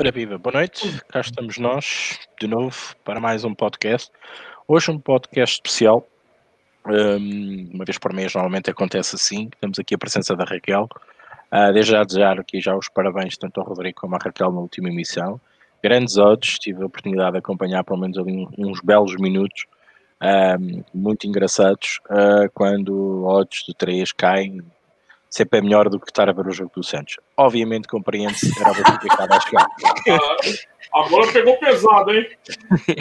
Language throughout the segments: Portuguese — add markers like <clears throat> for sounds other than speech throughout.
Ora viva, boa noite, cá estamos nós de novo para mais um podcast. Hoje um podcast especial, um, uma vez por mês normalmente acontece assim, temos aqui a presença da Raquel. Uh, desde já desejar aqui já os parabéns tanto ao Rodrigo como à Raquel na última emissão. Grandes odds, tive a oportunidade de acompanhar pelo menos ali uns belos minutos, um, muito engraçados, uh, quando odds de 3 caem sempre é melhor do que estar a ver o jogo do Santos. Obviamente compreende-se, era complicado a chegar. <laughs> Agora pegou pesado, hein?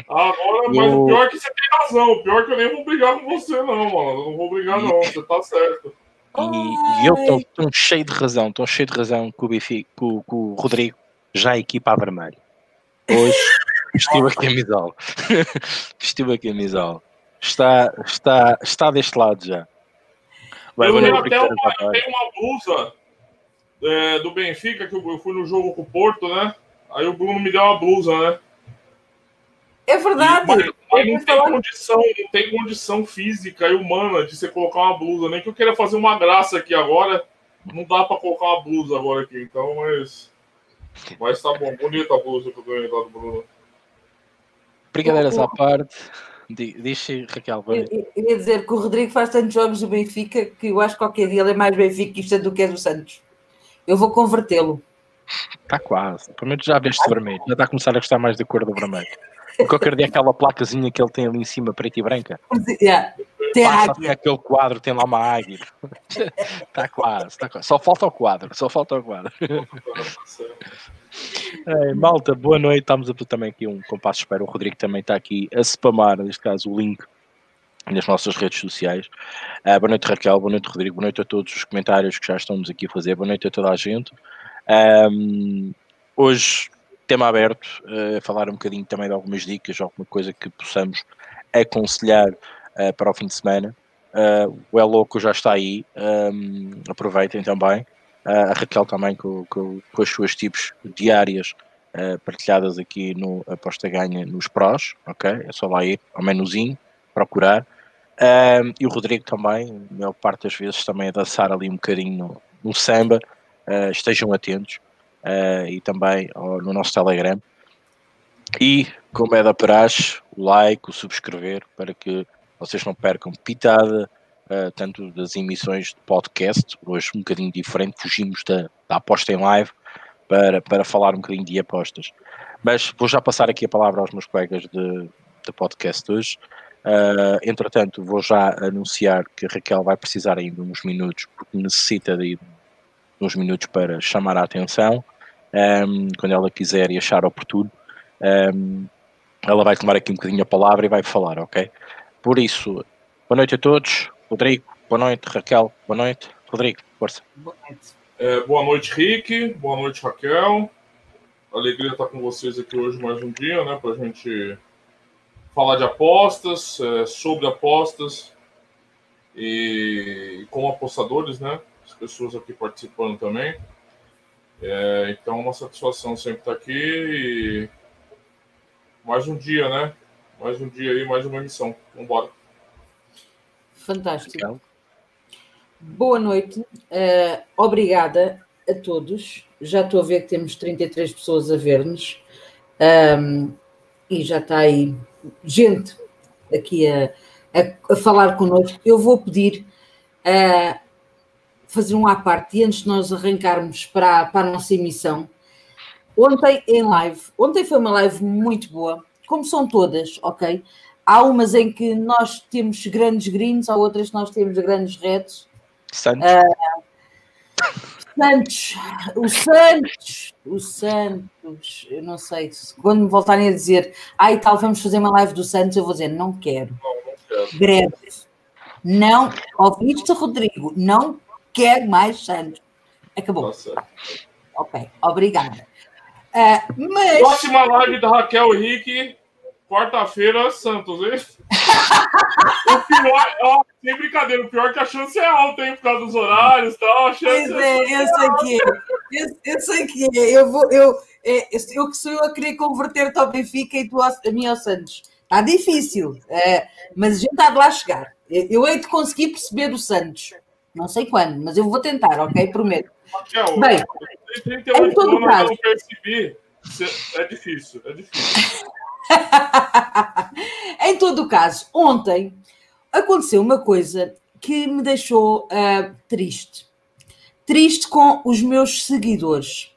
Agora, mas o pior é que você tem razão. O pior é que eu nem vou brigar com você, não, mano. Não vou brigar, não. Você tá certo. E, e eu estou cheio de razão, estou cheio de razão com o, com, com o Rodrigo, já a equipa a vermelho. Hoje <laughs> vestiu a camisola. <laughs> vestiu a camisola. Está, está, está deste lado já. Vai, eu tenho até uma, tem uma blusa é, do Benfica, que eu fui no jogo com o Porto, né? Aí o Bruno me deu uma blusa, né? É verdade. Mas, mas não tem condição, não tem condição física e humana de você colocar uma blusa. Nem que eu queira fazer uma graça aqui agora, não dá para colocar uma blusa agora aqui. Então, mas. Mas tá bom, bonita a blusa que eu ganhei lá do Bruno. Brincadeiras à parte. Diz Raquel. Eu, eu ia dizer que o Rodrigo faz tantos jogos do Benfica que eu acho que qualquer dia ele é mais benfiquista do que é do Santos. Eu vou convertê-lo. Está quase. Pelo menos já veste vermelho. Já está a começar a gostar mais da cor do vermelho. Qualquer dia aquela placazinha que ele tem ali em cima, preta e branca. Yeah. Tem Passa águia. aquele quadro, tem lá uma águia. Está <laughs> quase, está quase. Só falta o quadro, só falta o quadro. <laughs> Malta, boa noite. Estamos a também aqui um compasso espero. O Rodrigo também está aqui a spamar, neste caso, o link nas nossas redes sociais. Uh, boa noite, Raquel. Boa noite, Rodrigo. Boa noite a todos os comentários que já estamos aqui a fazer. Boa noite a toda a gente. Um, hoje, tema aberto, uh, falar um bocadinho também de algumas dicas, alguma coisa que possamos aconselhar uh, para o fim de semana. O É Louco já está aí. Um, aproveitem também a Raquel também com, com, com as suas tipos diárias uh, partilhadas aqui no Aposta Ganha nos prós, ok? É só lá ir ao menuzinho, procurar. E o Rodrigo também, a maior parte das vezes, também a dançar ali um bocadinho no, no samba. Uh, estejam atentos. e também no nosso Telegram. E, como é da praxe, o like, o subscrever, para que vocês não percam pitada, uh, tanto das emissões de podcast, hoje um bocadinho diferente, fugimos da, da aposta em live para, para falar um bocadinho de apostas. Mas vou já passar aqui a palavra aos meus colegas de, de podcast hoje. Uh, entretanto, vou já anunciar que a Raquel vai precisar ainda uns minutos, porque necessita de uns minutos para chamar a atenção. Um, quando ela quiser e achar oportuno, um, ela vai tomar aqui um bocadinho a palavra e vai falar, ok? Por isso, boa noite a todos. Rodrigo, boa noite. Raquel, boa noite. Rodrigo, força. Boa noite. É, boa noite, Rick. Boa noite, Raquel. Alegria estar com vocês aqui hoje mais um dia, né? Para a gente falar de apostas, é, sobre apostas e com apostadores, né? As pessoas aqui participando também. É, então, é uma satisfação sempre estar aqui. E mais um dia, né? Mais um dia aí, mais uma emissão. Vamos embora. Fantástico. Boa noite, uh, obrigada a todos. Já estou a ver que temos 33 pessoas a ver-nos um, e já está aí gente aqui a, a, a falar connosco. Eu vou pedir a uh, fazer um à parte e antes de nós arrancarmos para, para a nossa emissão. Ontem em live, ontem foi uma live muito boa, como são todas, ok? Há umas em que nós temos grandes greens, há outras que nós temos grandes reds. Santos. Uh, Santos, o Santos, o Santos, eu não sei, quando me voltarem a dizer, ai ah, tal, vamos fazer uma live do Santos, eu vou dizer, não quero. Greve. Não, ouviste, Rodrigo, não quero mais Santos. Acabou. Nossa. Ok, obrigada. Uh, mas... Próxima live da Raquel Henrique Quarta-feira, Santos, hein? <laughs> o pior, ó, sem brincadeira, o pior é que a chance é alta, hein? Por causa dos horários e tal. A chance pois é, é eu sei que é. Eu, eu sei que é. Eu, vou, eu, é, eu que sou eu a querer converter-te ao Benfica e tu a, a mim ao Santos. Está difícil, é, mas a gente está de lá chegar. Eu, hei de conseguir perceber o Santos. Não sei quando, mas eu vou tentar, ok? Prometo. Bem, em todo caso. Percebi É difícil, é difícil. <laughs> em todo o caso, ontem aconteceu uma coisa que me deixou uh, triste. Triste com os meus seguidores.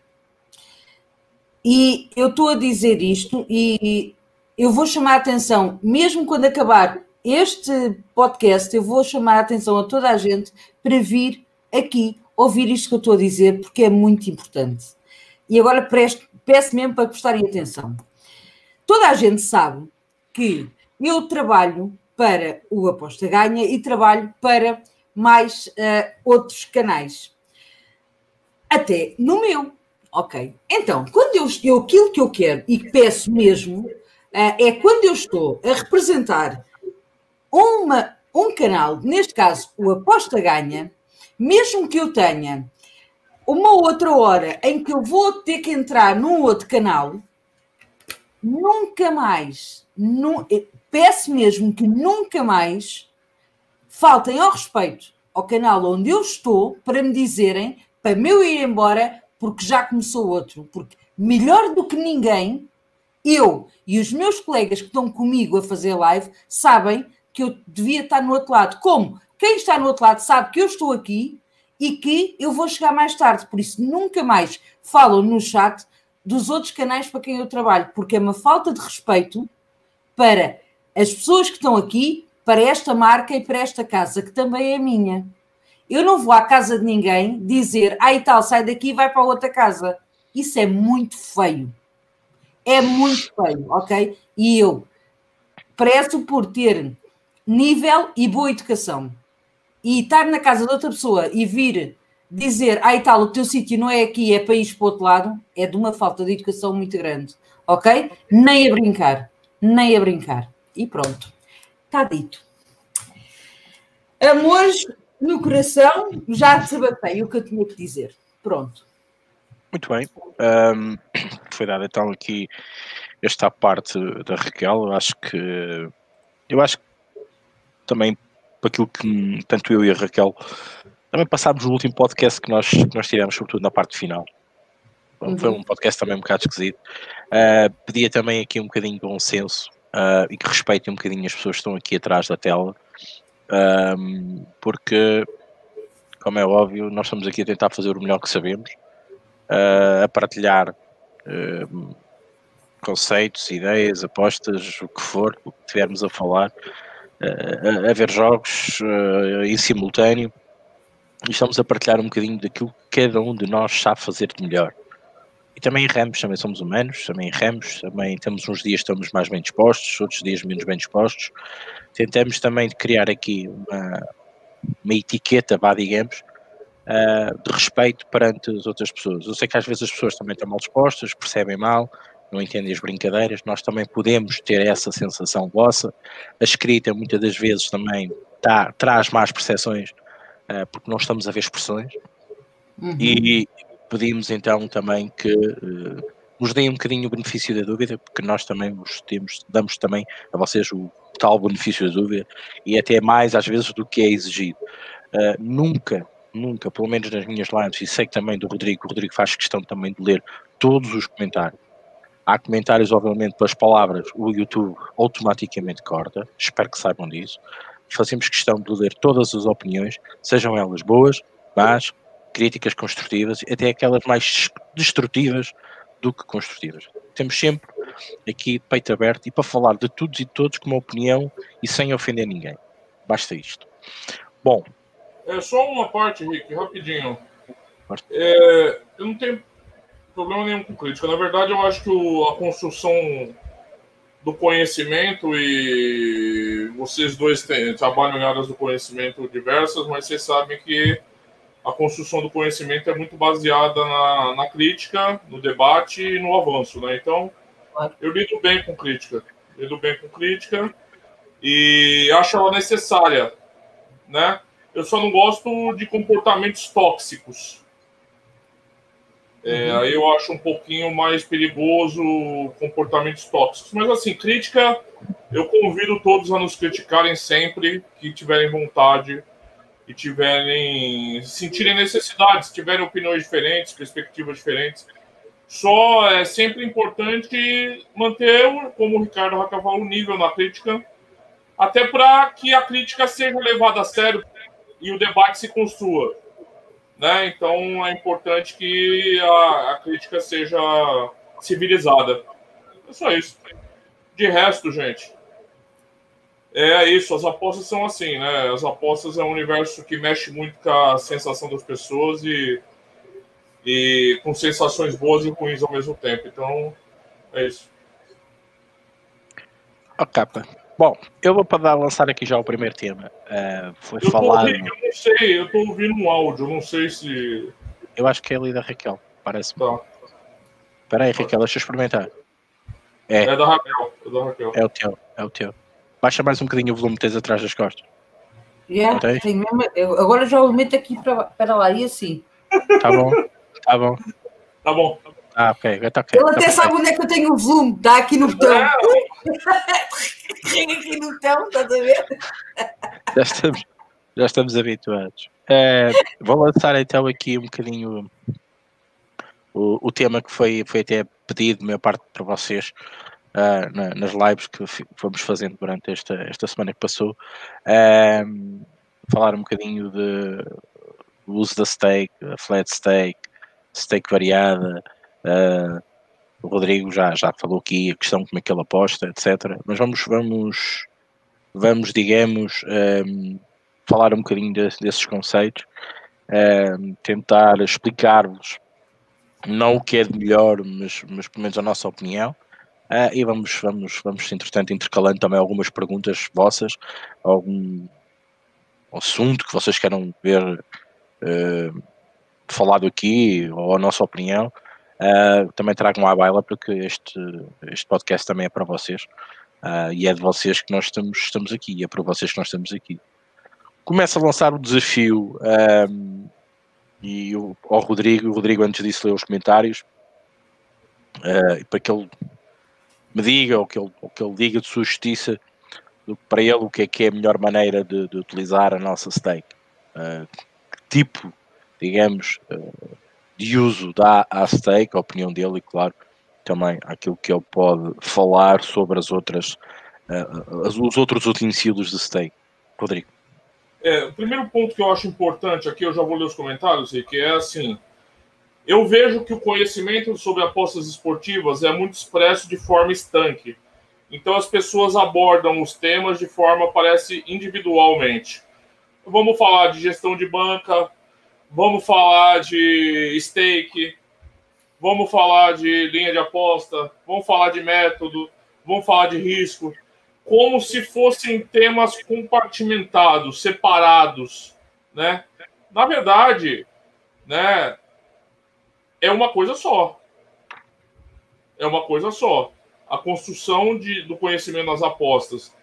E eu estou a dizer isto e eu vou chamar a atenção, mesmo quando acabar este podcast, eu vou chamar a atenção a toda a gente para vir aqui ouvir isto que eu estou a dizer, porque é muito importante. E agora presto, peço mesmo para prestarem atenção. Toda a gente sabe que eu trabalho para o Aposta Ganha e trabalho para mais uh, outros canais. Até no meu. Ok. Então, quando eu, eu aquilo que eu quero e peço mesmo uh, é quando eu estou a representar uma, um canal, neste caso o Aposta Ganha, mesmo que eu tenha uma outra hora em que eu vou ter que entrar num outro canal, nunca mais, nu, peço mesmo que nunca mais faltem ao respeito ao canal onde eu estou para me dizerem para eu ir embora porque já começou outro. Porque melhor do que ninguém, eu e os meus colegas que estão comigo a fazer live sabem que eu devia estar no outro lado. Como? Quem está no outro lado sabe que eu estou aqui e que eu vou chegar mais tarde. Por isso, nunca mais falam no chat dos outros canais para quem eu trabalho, porque é uma falta de respeito para as pessoas que estão aqui, para esta marca e para esta casa, que também é minha. Eu não vou à casa de ninguém dizer, ah, e tal, sai daqui e vai para outra casa. Isso é muito feio. É muito feio, ok? E eu prezo por ter nível e boa educação. E estar na casa de outra pessoa e vir dizer, ah, e tal, o teu sítio não é aqui, é país para o outro lado, é de uma falta de educação muito grande, ok? Nem a brincar, nem a brincar. E pronto, está dito. Amores no coração, já desabatei o que eu tinha que dizer. Pronto. Muito bem. Um, <coughs> foi dada então aqui esta parte da Raquel. Eu acho que eu acho que também para aquilo que tanto eu e a Raquel também passámos no último podcast que nós, que nós tivemos, sobretudo na parte final. Uhum. Foi um podcast também um bocado esquisito. Uh, pedia também aqui um bocadinho de bom senso uh, e que respeitem um bocadinho as pessoas que estão aqui atrás da tela, um, porque, como é óbvio, nós estamos aqui a tentar fazer o melhor que sabemos, uh, a partilhar conceitos, ideias, apostas, o que for, o que estivermos a falar, uh, a ver jogos em simultâneo e estamos a partilhar um bocadinho daquilo que cada um de nós sabe fazer de melhor. E também erramos, também somos humanos, também erramos, também temos uns dias estamos mais bem dispostos, outros dias menos bem dispostos. Tentamos também criar aqui uma, uma etiqueta, vá, digamos, uh, de respeito perante as outras pessoas. Eu sei que às vezes as pessoas também estão mal dispostas, percebem mal, não entendem as brincadeiras, nós também podemos ter essa sensação vossa. A escrita muitas das vezes também tá, traz más percepções uh, porque não estamos a ver expressões. Uhum. E pedimos então também que uh, nos deem um bocadinho o benefício da dúvida, porque nós também vos temos, damos também a vocês o tal benefício da dúvida e até mais às vezes do que é exigido. Uh, nunca, nunca, pelo menos nas minhas lives, e sei que também do Rodrigo, o Rodrigo faz questão também de ler todos os comentários. Há comentários, obviamente, pelas palavras, o YouTube automaticamente corta, espero que saibam disso fazemos questão de ler todas as opiniões, sejam elas boas, más, críticas construtivas, até aquelas mais destrutivas do que construtivas. Temos sempre aqui peito aberto e para falar de todos e todos com uma opinião e sem ofender ninguém. Basta isto. Bom. É só uma parte, Rick, rapidinho. É, eu não tenho problema nenhum com crítica. Na verdade, eu acho que o, a construção do conhecimento e vocês dois têm, trabalham em áreas do conhecimento diversas, mas vocês sabem que a construção do conhecimento é muito baseada na, na crítica, no debate e no avanço, né? Então, eu lido bem com crítica, lido bem com crítica e acho ela necessária, né? Eu só não gosto de comportamentos tóxicos, é, uhum. Aí eu acho um pouquinho mais perigoso comportamentos tóxicos. Mas assim, crítica, eu convido todos a nos criticarem sempre que tiverem vontade e tiverem sentirem necessidade, se tiverem opiniões diferentes, perspectivas diferentes. Só é sempre importante manter, como o Ricardo falou, o nível na crítica, até para que a crítica seja levada a sério e o debate se construa. Né? Então é importante que a, a crítica seja civilizada. É só isso. De resto, gente, é isso. As apostas são assim, né? As apostas é um universo que mexe muito com a sensação das pessoas e, e com sensações boas e ruins ao mesmo tempo. Então, é isso. A capa. Bom, eu vou para lançar aqui já o primeiro tema. Uh, foi eu falado. Ouvindo, eu não sei, eu estou ouvindo um áudio, não sei se. Eu acho que é ali da Raquel, parece-me. Tá. Espera aí, Raquel, deixa eu experimentar. É. é da Raquel, é da Raquel. É o teu, é o teu. Baixa mais um bocadinho o volume, tens atrás das costas. Yeah, tem mesmo, eu agora já o meto aqui para, lá e assim. Tá bom, tá bom. Tá bom. Ah, ok, está ok. Ele até tá sabe onde é que eu tenho o volume, está aqui no botão. Aqui no estás a ver? Já estamos, já estamos habituados. É, vou lançar então aqui um bocadinho o, o tema que foi, foi até pedido, da minha parte, para vocês. Uh, na, nas lives que fomos fazendo durante esta, esta semana que passou, uh, falar um bocadinho de uso da stake, a flat stake, stake variada, Uh, o Rodrigo já, já falou aqui a questão como é que ele aposta, etc. Mas vamos, vamos, vamos digamos, um, falar um bocadinho de, desses conceitos, um, tentar explicar-vos não o que é de melhor, mas, mas pelo menos a nossa opinião. Uh, e vamos, vamos, vamos, entretanto, intercalando também algumas perguntas vossas, algum assunto que vocês queiram ver uh, falado aqui, ou a nossa opinião. Uh, também tragam à baila porque este, este podcast também é para vocês uh, e é de vocês que nós estamos, estamos aqui, é para vocês que nós estamos aqui. Começa a lançar o desafio um, e o, ao Rodrigo, o Rodrigo antes disso leu os comentários uh, para que ele me diga ou que ele, ou que ele diga de sua justiça para ele o que é que é a melhor maneira de, de utilizar a nossa stake. que tipo, digamos, de uso à stake, a opinião dele, e claro, também aquilo que ele pode falar sobre as outras, uh, os outros utensílios de stake. Rodrigo. É, o primeiro ponto que eu acho importante aqui, eu já vou ler os comentários, que é assim: eu vejo que o conhecimento sobre apostas esportivas é muito expresso de forma estanque. Então as pessoas abordam os temas de forma, parece, individualmente. Vamos falar de gestão de banca, Vamos falar de stake, vamos falar de linha de aposta, vamos falar de método, vamos falar de risco, como se fossem temas compartimentados, separados, né? Na verdade, né, é uma coisa só. É uma coisa só. A construção de, do conhecimento das apostas.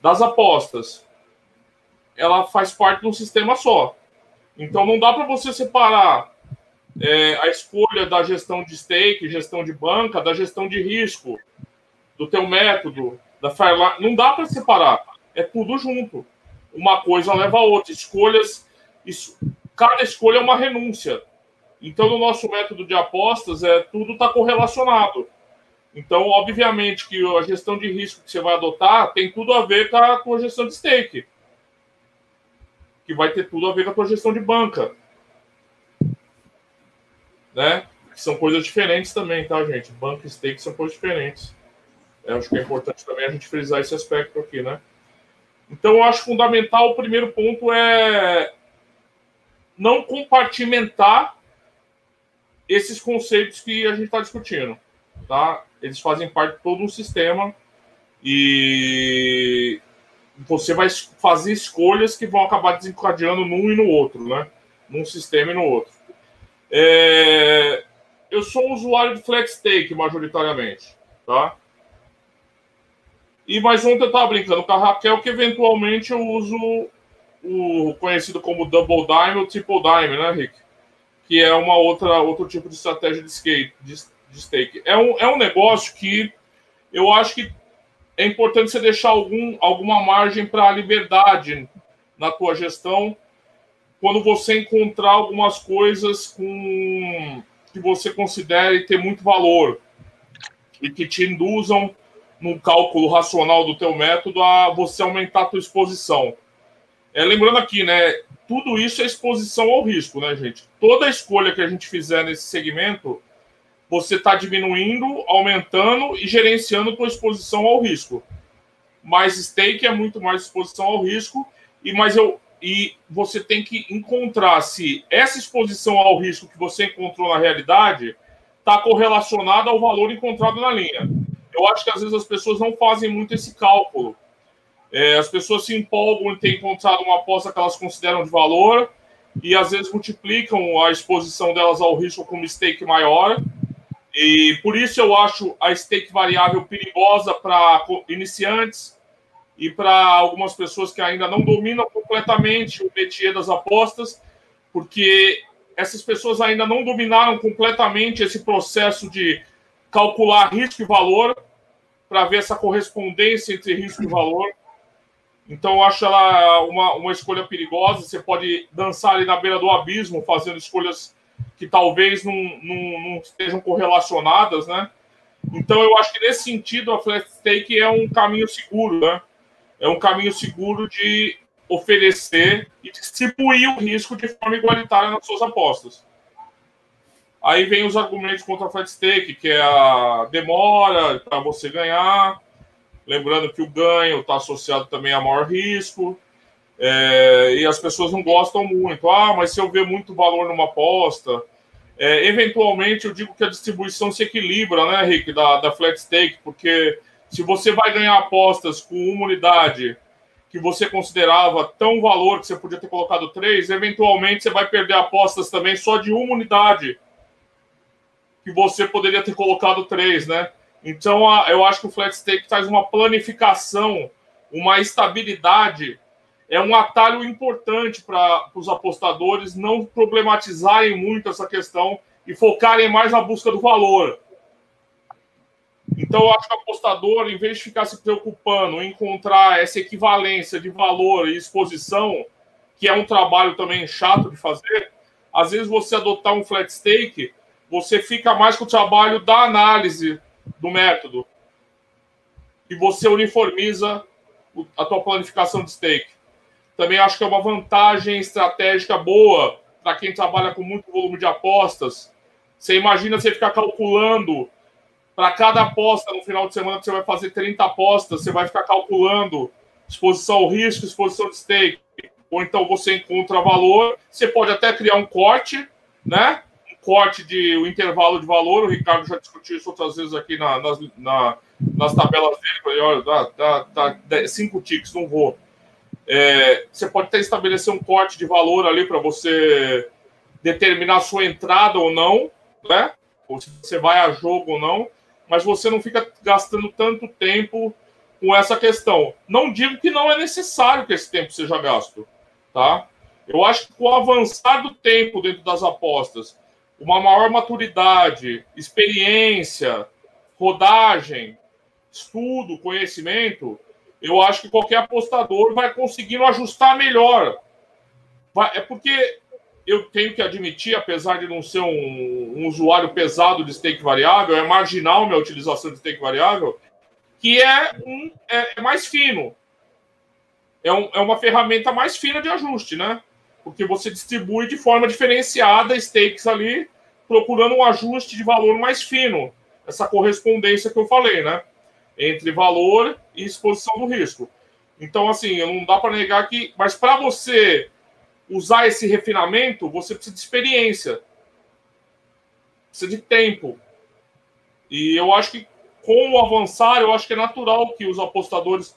Das apostas, ela faz parte de um sistema só. Então não dá para você separar é, a escolha da gestão de stake, gestão de banca, da gestão de risco, do teu método, da Fairline. Não dá para separar. É tudo junto. Uma coisa leva a outra. Escolhas, isso, cada escolha é uma renúncia. Então, no nosso método de apostas, é tudo está correlacionado. Então, obviamente que a gestão de risco que você vai adotar tem tudo a ver com a, gestão de stake que vai ter tudo a ver com a tua gestão de banca. Né? Que são coisas diferentes também, tá, gente? Banca e stake são coisas diferentes. Eu acho que é importante também a gente frisar esse aspecto aqui, né? Então, eu acho fundamental, o primeiro ponto é não compartimentar esses conceitos que a gente está discutindo, tá? Eles fazem parte de todo um sistema e você vai fazer escolhas que vão acabar desencadeando num e no outro, né? Num sistema e no outro. É... Eu sou usuário de FlexTake, majoritariamente, tá? E mais ontem eu estava brincando com a Raquel que eventualmente eu uso o conhecido como Double Dime ou Triple Dime, né, Rick? Que é uma outra outro tipo de estratégia de, skate, de, de stake. É um, é um negócio que eu acho que é importante você deixar algum, alguma margem para a liberdade na tua gestão quando você encontrar algumas coisas com que você considere ter muito valor e que te induzam no cálculo racional do teu método a você aumentar a tua exposição. É, lembrando aqui, né, tudo isso é exposição ao risco, né, gente? Toda escolha que a gente fizer nesse segmento, você está diminuindo, aumentando e gerenciando tua exposição ao risco. Mas stake é muito mais exposição ao risco e mas eu e você tem que encontrar se essa exposição ao risco que você encontrou na realidade está correlacionada ao valor encontrado na linha. Eu acho que às vezes as pessoas não fazem muito esse cálculo. É, as pessoas se empolgam em ter encontrado uma aposta que elas consideram de valor e às vezes multiplicam a exposição delas ao risco com uma stake maior. E por isso eu acho a stake variável perigosa para iniciantes e para algumas pessoas que ainda não dominam completamente o métier das apostas, porque essas pessoas ainda não dominaram completamente esse processo de calcular risco e valor para ver essa correspondência entre risco e valor. Então, eu acho ela uma, uma escolha perigosa. Você pode dançar ali na beira do abismo, fazendo escolhas que talvez não, não, não estejam correlacionadas, né? Então, eu acho que nesse sentido, a flat stake é um caminho seguro, né? É um caminho seguro de oferecer e distribuir o risco de forma igualitária nas suas apostas. Aí vem os argumentos contra a flat stake, que é a demora para você ganhar, lembrando que o ganho está associado também a maior risco, é, e as pessoas não gostam muito. Ah, mas se eu ver muito valor numa aposta, é, eventualmente eu digo que a distribuição se equilibra, né, Rick, da, da flat stake, porque se você vai ganhar apostas com uma unidade que você considerava tão valor que você podia ter colocado três, eventualmente você vai perder apostas também só de uma unidade que você poderia ter colocado três, né? Então eu acho que o flat stake traz uma planificação, uma estabilidade, é um atalho importante para os apostadores não problematizarem muito essa questão e focarem mais na busca do valor. Então, eu acho que o apostador, em vez de ficar se preocupando em encontrar essa equivalência de valor e exposição, que é um trabalho também chato de fazer, às vezes você adotar um flat stake, você fica mais com o trabalho da análise do método e você uniformiza a tua planificação de stake. Também acho que é uma vantagem estratégica boa para quem trabalha com muito volume de apostas. Você imagina você ficar calculando para cada aposta no final de semana que você vai fazer 30 apostas, você vai ficar calculando exposição ao risco, exposição de stake. Ou então você encontra valor, você pode até criar um corte, né? Um corte de um intervalo de valor. O Ricardo já discutiu isso outras vezes aqui na, nas, na, nas tabelas dele. Olha, dá, dá, dá cinco ticks, não vou. É, você pode até estabelecer um corte de valor ali para você determinar a sua entrada ou não, né? Ou se você vai a jogo ou não mas você não fica gastando tanto tempo com essa questão. Não digo que não é necessário que esse tempo seja gasto, tá? Eu acho que com o avançar do tempo dentro das apostas, uma maior maturidade, experiência, rodagem, estudo, conhecimento, eu acho que qualquer apostador vai conseguindo ajustar melhor. é porque eu tenho que admitir, apesar de não ser um, um, usuário pesado de stake variável, é marginal minha utilização de stake variável, que é, um, é, é mais fino. É, um, é uma ferramenta mais fina de ajuste, né? Porque você distribui de forma diferenciada stakes ali, procurando um ajuste de valor mais fino. Essa correspondência que eu falei, né? Entre valor e exposição do risco. Então, assim, não dá para negar que. Mas para você usar esse refinamento, você precisa de experiência, precisa de tempo. E eu acho que com o avançar, eu acho que é natural que os apostadores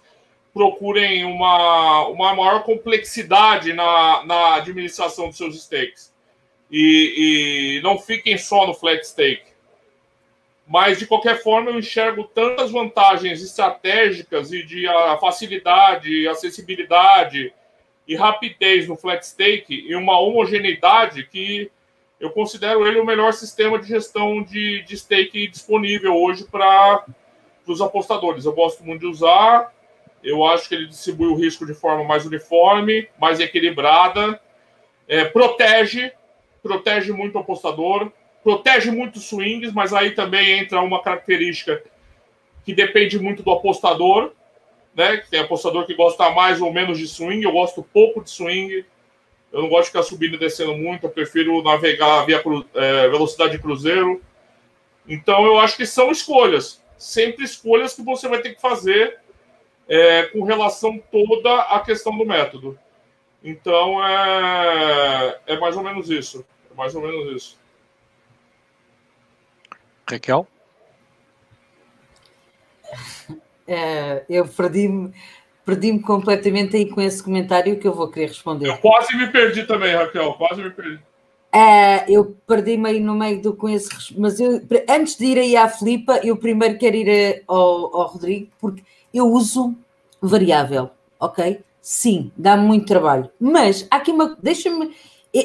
procurem uma, uma maior complexidade na, na administração dos seus stakes. E, e não fiquem só no flat stake. Mas, de qualquer forma, eu enxergo tantas vantagens estratégicas e de a facilidade, acessibilidade, e rapidez no flat stake e uma homogeneidade que eu considero ele o melhor sistema de gestão de, de stake disponível hoje para os apostadores. Eu gosto muito de usar, eu acho que ele distribui o risco de forma mais uniforme, mais equilibrada, é, protege, protege muito o apostador. Protege muito os swings, mas aí também entra uma característica que depende muito do apostador, né? Tem apostador que gosta mais ou menos de swing, eu gosto pouco de swing. Eu não gosto de ficar subindo e descendo muito, eu prefiro navegar via é, velocidade de cruzeiro. Então eu acho que são escolhas, sempre escolhas que você vai ter que fazer é, com relação toda à questão do método. Então é, é mais ou menos isso. É mais ou menos isso. Raquel? É, <laughs> eu perdi-me perdi completamente aí com esse comentário que eu vou querer responder. Eu quase me perdi também, Raquel, quase me perdi. É, eu perdi-me aí no meio do com esse, mas eu, antes de ir aí à Filipa, eu primeiro quero ir ao, ao Rodrigo, porque eu uso variável, ok? Sim, dá muito trabalho. Mas há aqui uma. Deixa-me.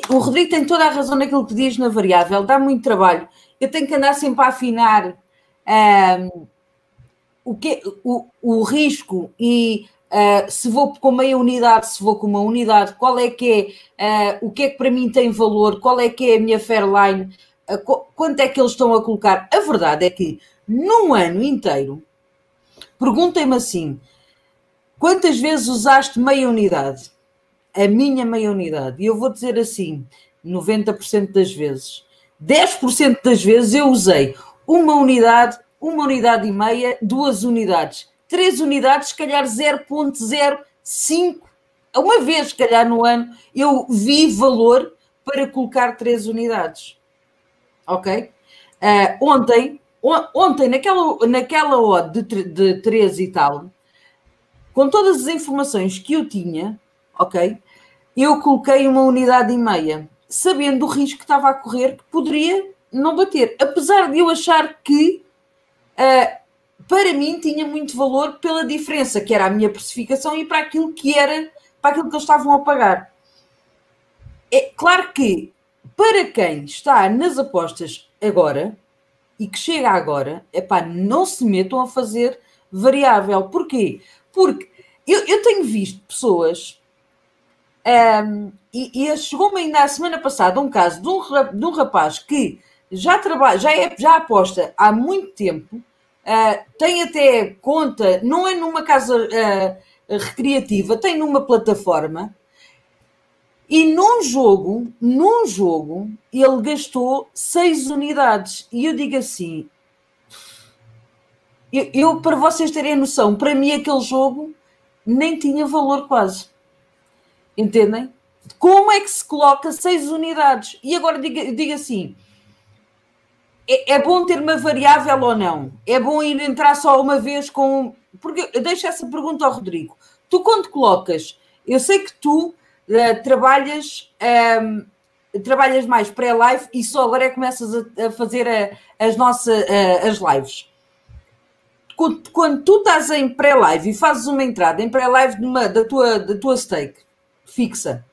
O Rodrigo tem toda a razão naquilo que diz na variável, dá muito trabalho. Eu tenho que andar sempre a afinar um, o, que, o, o risco e uh, se vou com meia unidade, se vou com uma unidade, qual é que é, uh, o que é que para mim tem valor, qual é que é a minha fairline, uh, quanto é que eles estão a colocar. A verdade é que num ano inteiro, perguntem-me assim: Quantas vezes usaste meia unidade? A minha meia unidade. E eu vou dizer assim: 90% das vezes. 10% das vezes eu usei uma unidade, uma unidade e meia, duas unidades. Três unidades, se calhar 0.05. Uma vez, se calhar, no ano, eu vi valor para colocar três unidades. Ok? Uh, ontem, ontem, naquela, naquela odd de, de 3 e tal, com todas as informações que eu tinha, ok? Eu coloquei uma unidade e meia, sabendo o risco que estava a correr, que poderia não bater. Apesar de eu achar que uh, para mim tinha muito valor pela diferença que era a minha precificação e para aquilo que era, para aquilo que eles estavam a pagar. É claro que para quem está nas apostas agora e que chega agora, é pá, não se metam a fazer variável. Porquê? Porque eu, eu tenho visto pessoas, um, e, e chegou-me ainda a semana passada um caso de um, de um rapaz que já trabalha, já, é, já aposta há muito tempo, uh, tem até conta, não é numa casa uh, recreativa, tem numa plataforma. E num jogo, num jogo, ele gastou seis unidades. E eu digo assim: eu, eu, para vocês terem noção, para mim aquele jogo nem tinha valor quase. Entendem? Como é que se coloca seis unidades? E agora diga, diga assim: é, é, bom ter uma variável ou não? É bom ir entrar só uma vez com. Porque eu deixo essa pergunta ao Rodrigo. Tu, quando colocas, eu sei que tu uh, trabalhas. Um, ehm, trabalhas mais pré-live e só agora é que começas a, a fazer a, as nossas as lives quando, quando tu estás em pré-live e fazes uma entrada em pré-live da tua, da tua stake fixa,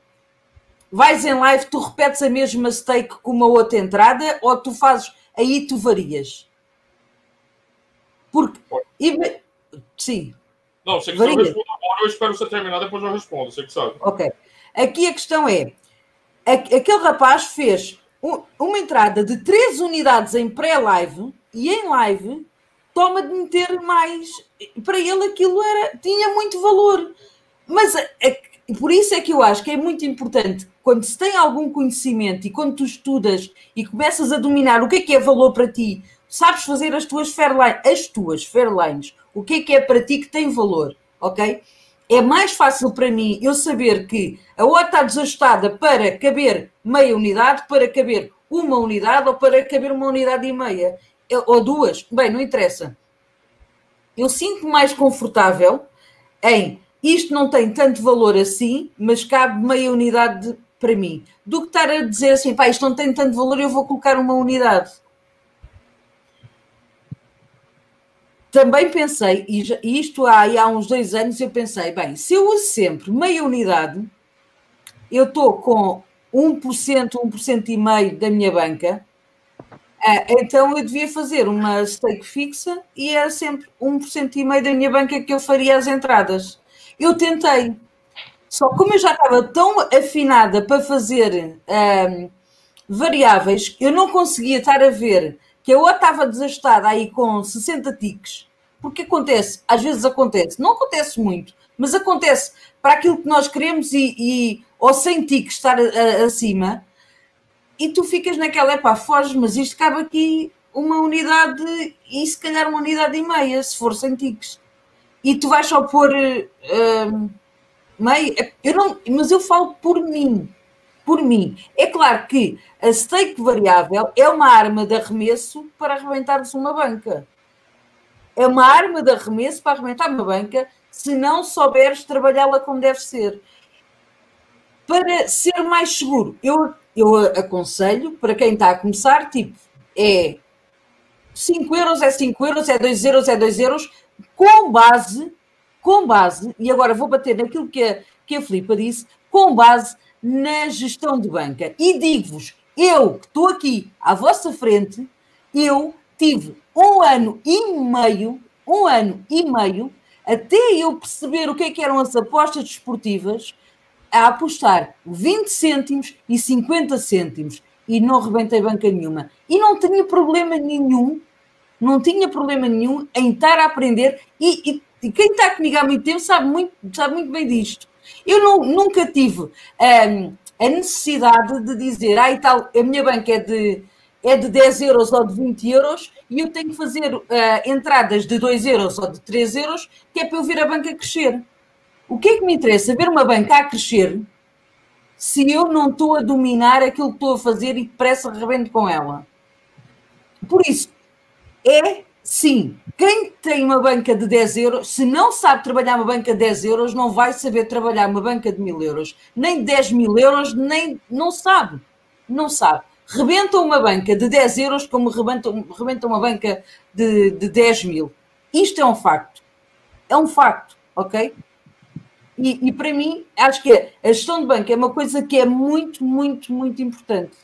vais em live, tu repetes a mesma stake com uma outra entrada ou tu fazes, aí tu varias? Porque. E, sim. Não, se quiser eu respondo agora, eu espero você terminar, depois eu respondo, você que sabe. Ok. Aqui a questão é: aquele rapaz fez uma entrada de três unidades em pré-live e em live toma de meter mais. Para ele aquilo era, tinha muito valor. Mas é, é, por isso é que eu acho que é muito importante quando se tem algum conhecimento e quando tu estudas e começas a dominar o que é que é valor para ti, sabes fazer as tuas fairlines, as tuas fairlines, o que é que é para ti que tem valor, ok? É mais fácil para mim eu saber que a hora está desajustada para caber meia unidade, para caber uma unidade ou para caber uma unidade e meia ou duas, bem, não interessa. Eu sinto mais confortável em isto não tem tanto valor assim, mas cabe meia unidade para mim, do que estar a dizer assim, pá, isto não tem tanto valor, eu vou colocar uma unidade. Também pensei, e isto há, há uns dois anos, eu pensei, bem, se eu uso sempre meia unidade, eu estou com 1%, 1% e meio da minha banca, ah, então eu devia fazer uma stake fixa e era sempre 1% e meio da minha banca que eu faria as entradas. Eu tentei, só como eu já estava tão afinada para fazer um, variáveis, eu não conseguia estar a ver que eu estava desastada aí com 60 tiques, porque acontece, às vezes acontece, não acontece muito, mas acontece para aquilo que nós queremos e, e ou sem tiques estar a, a, acima, e tu ficas naquela, epá, foges, mas isto cabe aqui uma unidade e se calhar uma unidade e meia, se for sem tiques. E tu vais só pôr uh, eu não, mas eu falo por mim, por mim. É claro que a stake variável é uma arma de arremesso para arrebentar-se uma banca. É uma arma de arremesso para arrebentar uma banca se não souberes trabalhá-la como deve ser. Para ser mais seguro, eu, eu aconselho para quem está a começar, tipo, é 5 euros é 5 euros, é 2 euros, é 2 euros, com base, com base, e agora vou bater naquilo que a, que a Filipa disse, com base na gestão de banca. E digo-vos, eu que estou aqui à vossa frente, eu tive um ano e meio, um ano e meio, até eu perceber o que, é que eram as apostas desportivas, a apostar 20 cêntimos e 50 cêntimos e não rebentei banca nenhuma. E não tinha problema nenhum, não tinha problema nenhum em estar a aprender e, e, e quem está comigo há muito tempo sabe muito, sabe muito bem disto. Eu não, nunca tive um, a necessidade de dizer, ah, e tal, a minha banca é de, é de 10 euros ou de 20 euros e eu tenho que fazer uh, entradas de 2 euros ou de 3 euros, que é para eu ver a banca crescer. O que é que me interessa? Ver uma banca a crescer se eu não estou a dominar aquilo que estou a fazer e depressa rebento com ela. Por isso, é sim, quem tem uma banca de 10 euros, se não sabe trabalhar uma banca de 10 euros, não vai saber trabalhar uma banca de mil euros. Nem 10 mil euros, nem não sabe. Não sabe. Rebenta uma banca de 10 euros como rebenta, rebenta uma banca de, de 10 mil. Isto é um facto. É um facto, ok? E, e, para mim, acho que a gestão de banco é uma coisa que é muito, muito, muito importante.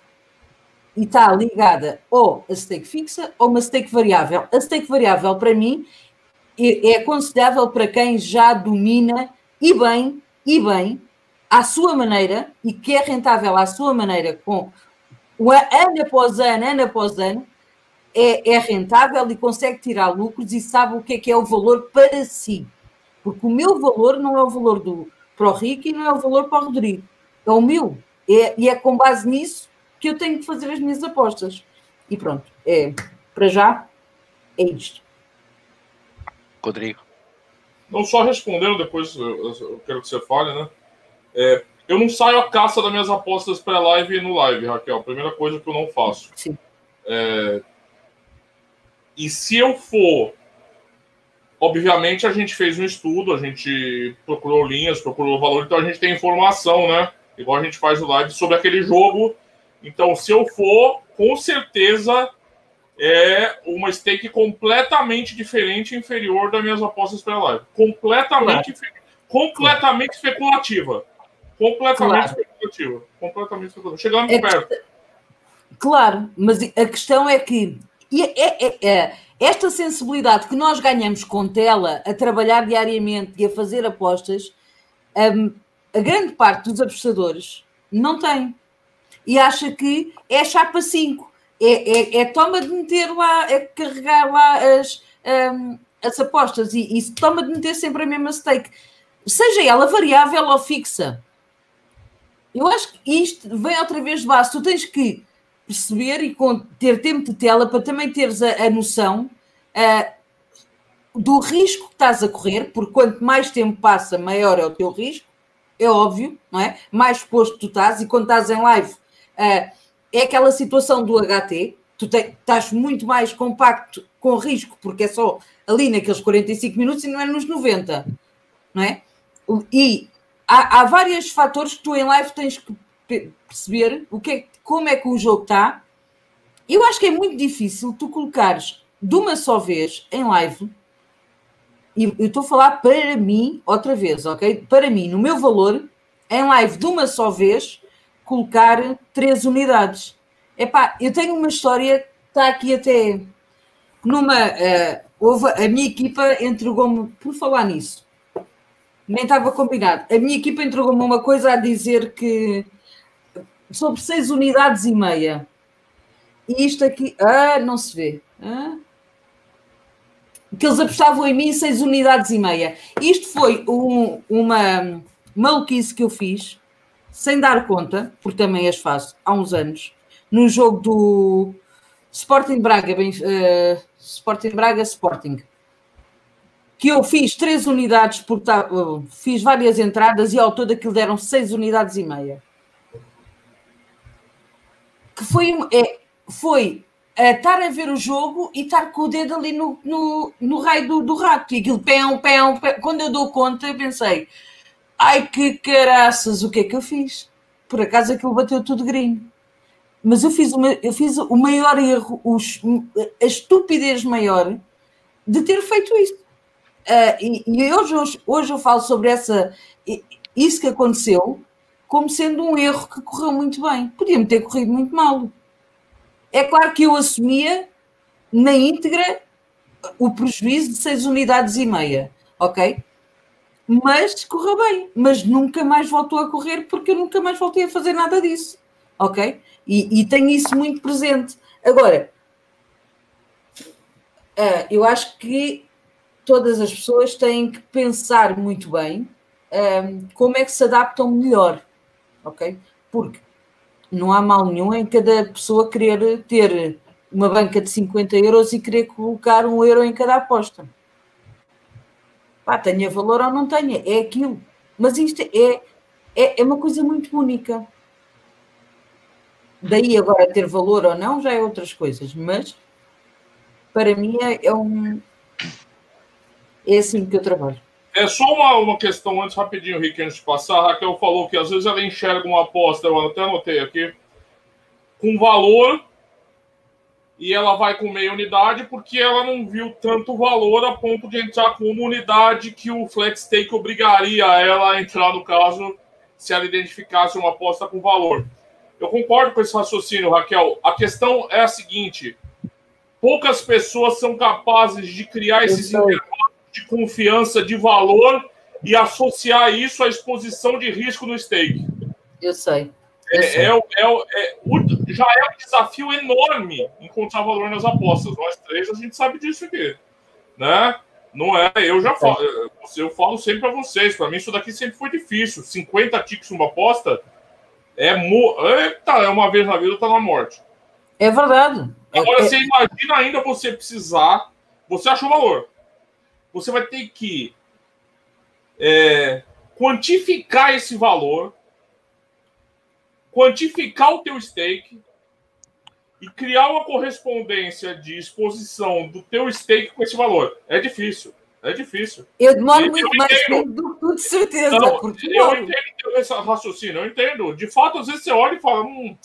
E está ligada ou a stake fixa ou uma stake variável. A stake variável, para mim, é, é aconselhável para quem já domina e bem, e bem, à sua maneira, e que é rentável à sua maneira, com ano após ano, ano após ano, é, é rentável e consegue tirar lucros e sabe o que é que é o valor para si. Porque o meu valor não é o valor do, para o Rico e não é o valor para o Rodrigo. É o meu. É, e é com base nisso que eu tenho que fazer as minhas apostas. E pronto, é, para já é isto. Rodrigo. Não só respondendo, depois eu, quero que você fale, né? É, eu não saio a caça das minhas apostas pré-live e no live, Raquel. Primeira coisa que eu não faço. Sim. É, e se eu for Obviamente, a gente fez um estudo, a gente procurou linhas, procurou valor, então a gente tem informação, né? Igual a gente faz o live sobre aquele jogo. Então, se eu for, com certeza é uma stake completamente diferente inferior das minhas apostas pela live. Completamente, claro. completamente especulativa. Completamente claro. especulativa. Completamente especulativa. Chegando é, perto. Claro, mas a questão é que é, é, é esta sensibilidade que nós ganhamos com tela, a trabalhar diariamente e a fazer apostas, um, a grande parte dos apostadores não tem. E acha que é chapa 5. É, é, é, toma de meter lá, é carregar lá as, um, as apostas e, e toma de meter sempre a mesma stake. Seja ela variável ou fixa. Eu acho que isto vem outra vez de base. Tu tens que perceber e ter tempo de tela para também teres a, a noção uh, do risco que estás a correr, porque quanto mais tempo passa, maior é o teu risco, é óbvio, não é? Mais exposto tu estás, e quando estás em live, uh, é aquela situação do HT, tu te, estás muito mais compacto com risco, porque é só ali naqueles 45 minutos e não é nos 90, não é? E há, há vários fatores que tu em live tens que perceber o que é, como é que o jogo está. Eu acho que é muito difícil tu colocares de uma só vez em live, e eu estou a falar para mim outra vez, ok? Para mim, no meu valor, em live de uma só vez, colocar três unidades. Epá, eu tenho uma história, está aqui até numa. Uh, houve, a minha equipa entregou-me, por falar nisso, nem estava combinado. A minha equipa entregou-me uma coisa a dizer que sobre 6 unidades e meia. E isto aqui, ah, não se vê. Ah. Que eles apostavam em mim 6 unidades e meia. Isto foi um, uma maluquice que eu fiz, sem dar conta, porque também as faço há uns anos, no jogo do Sporting Braga, bem, uh, Sporting Braga Sporting que eu fiz três unidades, porque fiz várias entradas e ao todo aquilo deram seis unidades e meia. Que foi, é, foi a estar a ver o jogo e estar com o dedo ali no, no, no raio do, do rato. E aquilo, pé, pé, pé. Quando eu dou conta, eu pensei, ai que caraças, o que é que eu fiz? Por acaso aquilo bateu tudo green. Mas eu fiz, uma, eu fiz o maior erro, os, a estupidez maior de ter feito isso. Uh, e, e hoje, hoje, eu falo sobre essa, isso que aconteceu como sendo um erro que correu muito bem. Podia-me ter corrido muito mal. É claro que eu assumia na íntegra o prejuízo de seis unidades e meia, ok? Mas correu bem, mas nunca mais voltou a correr porque eu nunca mais voltei a fazer nada disso, ok? E, e tenho isso muito presente. Agora, uh, eu acho que todas as pessoas têm que pensar muito bem um, como é que se adaptam melhor, ok? Porque não há mal nenhum em cada pessoa querer ter uma banca de 50 euros e querer colocar um euro em cada aposta. Pá, tenha valor ou não tenha, é aquilo. Mas isto é, é, é uma coisa muito única. Daí agora ter valor ou não já é outras coisas, mas para mim é, é um, é assim que eu trabalho. É só uma, uma questão antes, rapidinho, Rick, antes de passar. A Raquel falou que às vezes ela enxerga uma aposta, eu até anotei aqui, com valor e ela vai com meia unidade porque ela não viu tanto valor a ponto de entrar com uma unidade que o flat stake obrigaria ela a entrar no caso se ela identificasse uma aposta com valor. Eu concordo com esse raciocínio, Raquel. A questão é a seguinte: poucas pessoas são capazes de criar esses intervalos de confiança, de valor e associar isso à exposição de risco no stake. Eu sei. É. É, é, é, já é um desafio enorme encontrar valor nas apostas. Nós três, a gente sabe disso aqui. Né? Não é, eu já falo, eu falo sempre para vocês, para mim isso daqui sempre foi difícil. 50 ticks uma aposta é, mo... Eita, é uma vez na vida, tá na morte. É verdade. Agora, é, você imagina ainda você precisar, você achou valor você vai ter que é, quantificar esse valor, quantificar o teu stake e criar uma correspondência de exposição do teu stake com esse valor. É difícil. É difícil. Eu demoro eu, muito eu mais tempo do que de certeza. Não, eu entendo esse raciocínio, eu entendo. De fato, às vezes você olha e fala, hum,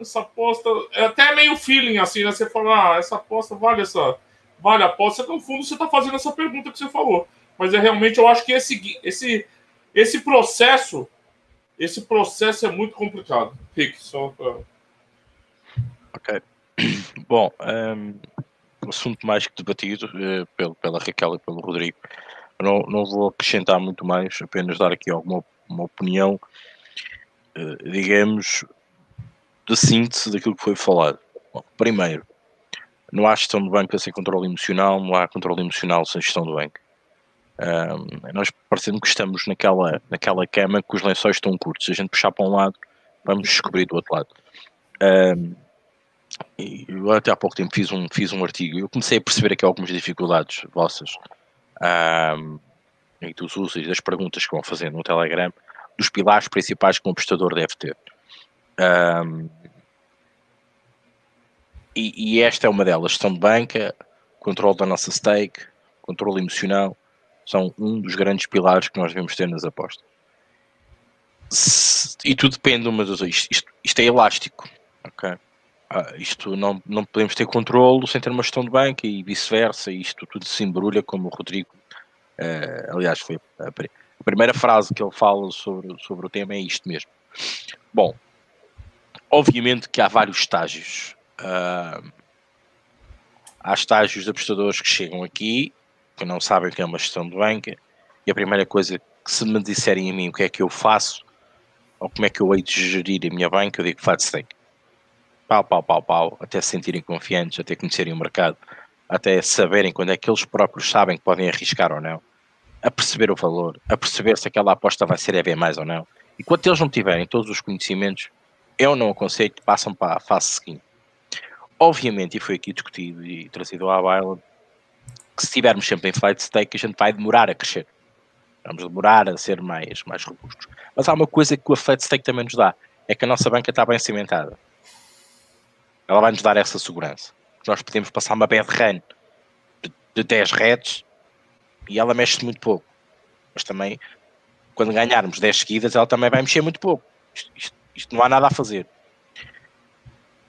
essa aposta. É até meio feeling assim, né? Você fala, ah, essa aposta vale essa vale a aposta, no fundo você está fazendo essa pergunta que você falou. Mas é realmente, eu acho que esse, esse, esse processo, esse processo é muito complicado. Rick, só pra... Ok. <clears throat> Bom, um, assunto mais que debatido uh, pelo, pela Raquel e pelo Rodrigo. não, não vou acrescentar muito mais, apenas dar aqui alguma uma opinião, uh, digamos, de síntese daquilo que foi falado. Bom, primeiro, não há gestão de banca sem controle emocional, não há controle emocional sem gestão de banca. Um, nós parecendo que estamos naquela, naquela cama que os lençóis estão curtos. Se a gente puxar para um lado, vamos descobrir do outro lado. Um, eu até há pouco tempo fiz um, fiz um artigo e eu comecei a perceber aqui algumas dificuldades vossas um, e dos usos e das perguntas que vão fazer no Telegram, dos pilares principais que um apostador deve ter. Um, e, e, esta é uma delas, gestão de banca, controle da nossa stake, controle emocional, são um dos grandes pilares que nós devemos ter nas apostas. Se, e tudo depende uma das isto, isto, isto é elástico, ok? Ah, isto não, não podemos ter controle sem ter uma gestão de banca e vice-versa, isto tudo se embrulha, como o Rodrigo, uh, aliás, foi a, a, primeira frase que ele fala sobre, sobre o tema é isto mesmo. Bom, obviamente que há vários estágios Uh, há estágios de apostadores que chegam aqui, que não sabem o que é uma gestão de banca, e a primeira coisa que se me disserem a mim o que é que eu faço, ou como é que eu hei de gerir a minha banca, eu digo flat stake. Pau, pau, pau, pau, até se sentirem confiantes, até conhecerem o mercado, até saberem quando é que eles próprios sabem que podem arriscar ou não, a perceber o valor, a perceber se aquela aposta vai ser EV mais ou não. E quando eles não tiverem todos os conhecimentos, eu não aconselho que passam para a fase seguinte. Obviamente, e foi aqui discutido e trazido à baila, que se estivermos sempre em flight stake, a gente vai demorar a crescer. Vamos demorar a ser mais, mais robustos. Mas há uma coisa que o flight stake também nos dá, é que a nossa banca está bem cimentada. Ela vai nos dar essa segurança. Nós podemos passar uma bad run de, de 10 redes e ela mexe muito pouco. Mas também, quando ganharmos 10 seguidas, ela também vai mexer muito pouco. Isto, isto, isto não há nada a fazer.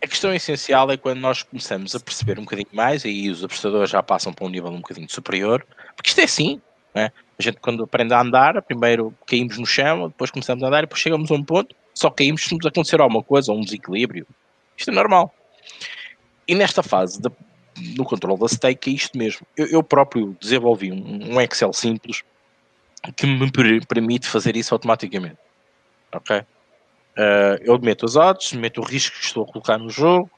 A questão essencial é quando nós começamos a perceber um bocadinho mais, e aí os apostadores já passam para um nível um bocadinho superior, porque isto é assim, é? a gente quando aprende a andar, primeiro caímos no chão, depois começamos a andar e depois chegamos a um ponto, só caímos se nos acontecer alguma coisa, um desequilíbrio. Isto é normal. E nesta fase de, no controle da stake é isto mesmo. Eu, eu próprio desenvolvi um, um, Excel simples que me permite fazer isso automaticamente. Ok? Uh, eu meto as odds, meto o risco que estou a colocar no jogo,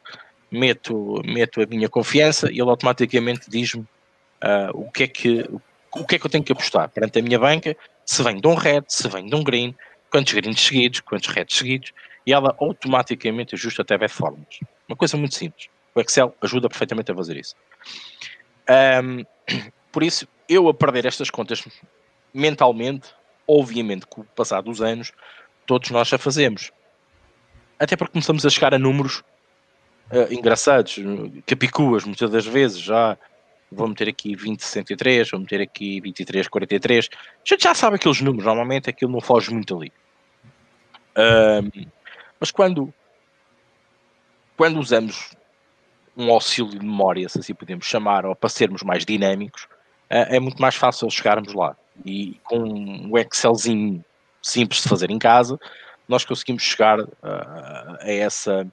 meto, meto a minha confiança e ele automaticamente diz-me uh, o, que é que, o que é que eu tenho que apostar perante a minha banca, se vem de um red, se vem de um green, quantos greens seguidos, quantos reds seguidos, e ela automaticamente ajusta até fórmulas. Uma coisa muito simples. O Excel ajuda perfeitamente a fazer isso. Um, por isso, eu a perder estas contas mentalmente, obviamente, com o passar dos anos, todos nós já fazemos. Até porque começamos a chegar a números uh, engraçados, capicuas, muitas das vezes já. Vou meter aqui 2063, vou meter aqui 2343. A gente já sabe aqueles números, normalmente aquilo não foge muito ali. Um, mas quando, quando usamos um auxílio de memória, se assim podemos chamar, ou para sermos mais dinâmicos, é, é muito mais fácil chegarmos lá. E com um Excelzinho simples de fazer em casa, nós conseguimos chegar uh, a, essa,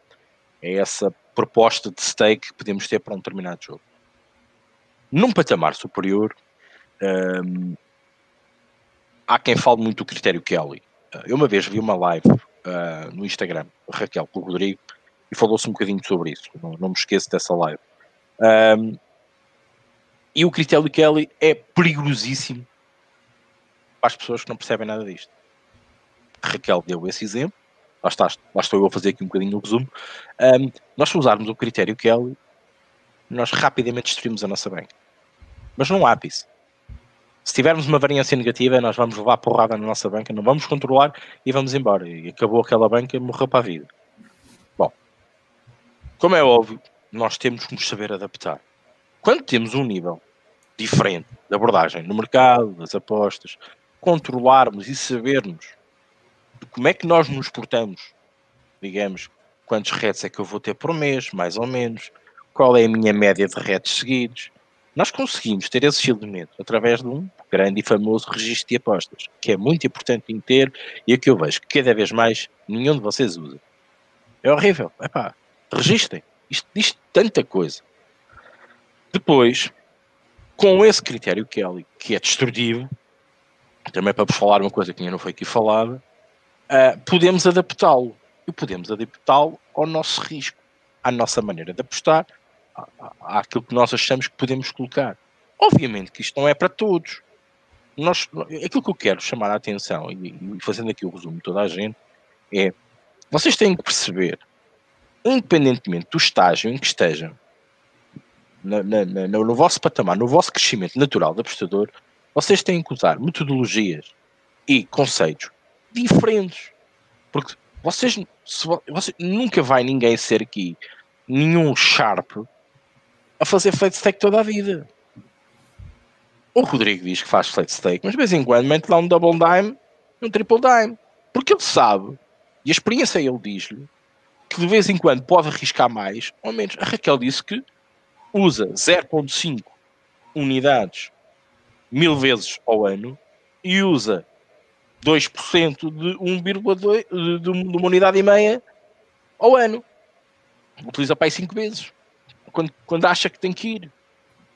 a essa proposta de stake que podemos ter para um determinado jogo. Num patamar superior, um, há quem fale muito do critério Kelly. Eu uma vez vi uma live uh, no Instagram, Raquel com o Rodrigo, e falou-se um bocadinho sobre isso. Não, não me esqueço dessa live. Um, e o critério Kelly é perigosíssimo para as pessoas que não percebem nada disto. Raquel deu esse exemplo, lá, está, lá estou eu a fazer aqui um bocadinho o resumo. Um, nós, se usarmos o critério Kelly, nós rapidamente destruímos a nossa banca. Mas há ápice. Se tivermos uma variância negativa, nós vamos levar porrada na nossa banca, não vamos controlar e vamos embora. E acabou aquela banca e morreu para a vida. Bom, como é óbvio, nós temos que nos saber adaptar. Quando temos um nível diferente de abordagem no mercado, das apostas, controlarmos e sabermos como é que nós nos portamos, digamos, quantos redes é que eu vou ter por mês, mais ou menos, qual é a minha média de redes seguidos, nós conseguimos ter esse elemento através de um grande e famoso registro de apostas, que é muito importante em ter e é que eu vejo que cada vez mais nenhum de vocês usa. É horrível. Epá, registrem. Isto diz tanta coisa. Depois, com esse critério Kelly, que é destrutivo, também para vos falar uma coisa que ainda não foi aqui falada, uh, podemos adaptá-lo. E podemos adaptá-lo ao nosso risco, à nossa maneira de apostar, àquilo que nós achamos que podemos colocar. Obviamente que isto não é para todos. Nós, aquilo que eu quero chamar a atenção, e, e fazendo aqui o resumo de toda a gente, é vocês têm que perceber, independentemente do estágio em que estejam, na, na, na, no vosso patamar, no vosso crescimento natural de apostador, vocês têm que usar metodologias e conceitos diferentes. Porque vocês, se, você, nunca vai ninguém ser aqui nenhum sharp a fazer flat stake toda a vida. O Rodrigo diz que faz flat stake, mas de vez em quando mete lá um double dime e um triple dime. Porque ele sabe, e a experiência ele diz-lhe, que de vez em quando pode arriscar mais ou menos. A Raquel disse que usa 0.5 unidades mil vezes ao ano e usa 2% de 1,2 de uma unidade e meia ao ano. Utiliza para aí 5 vezes quando, quando acha que tem que ir.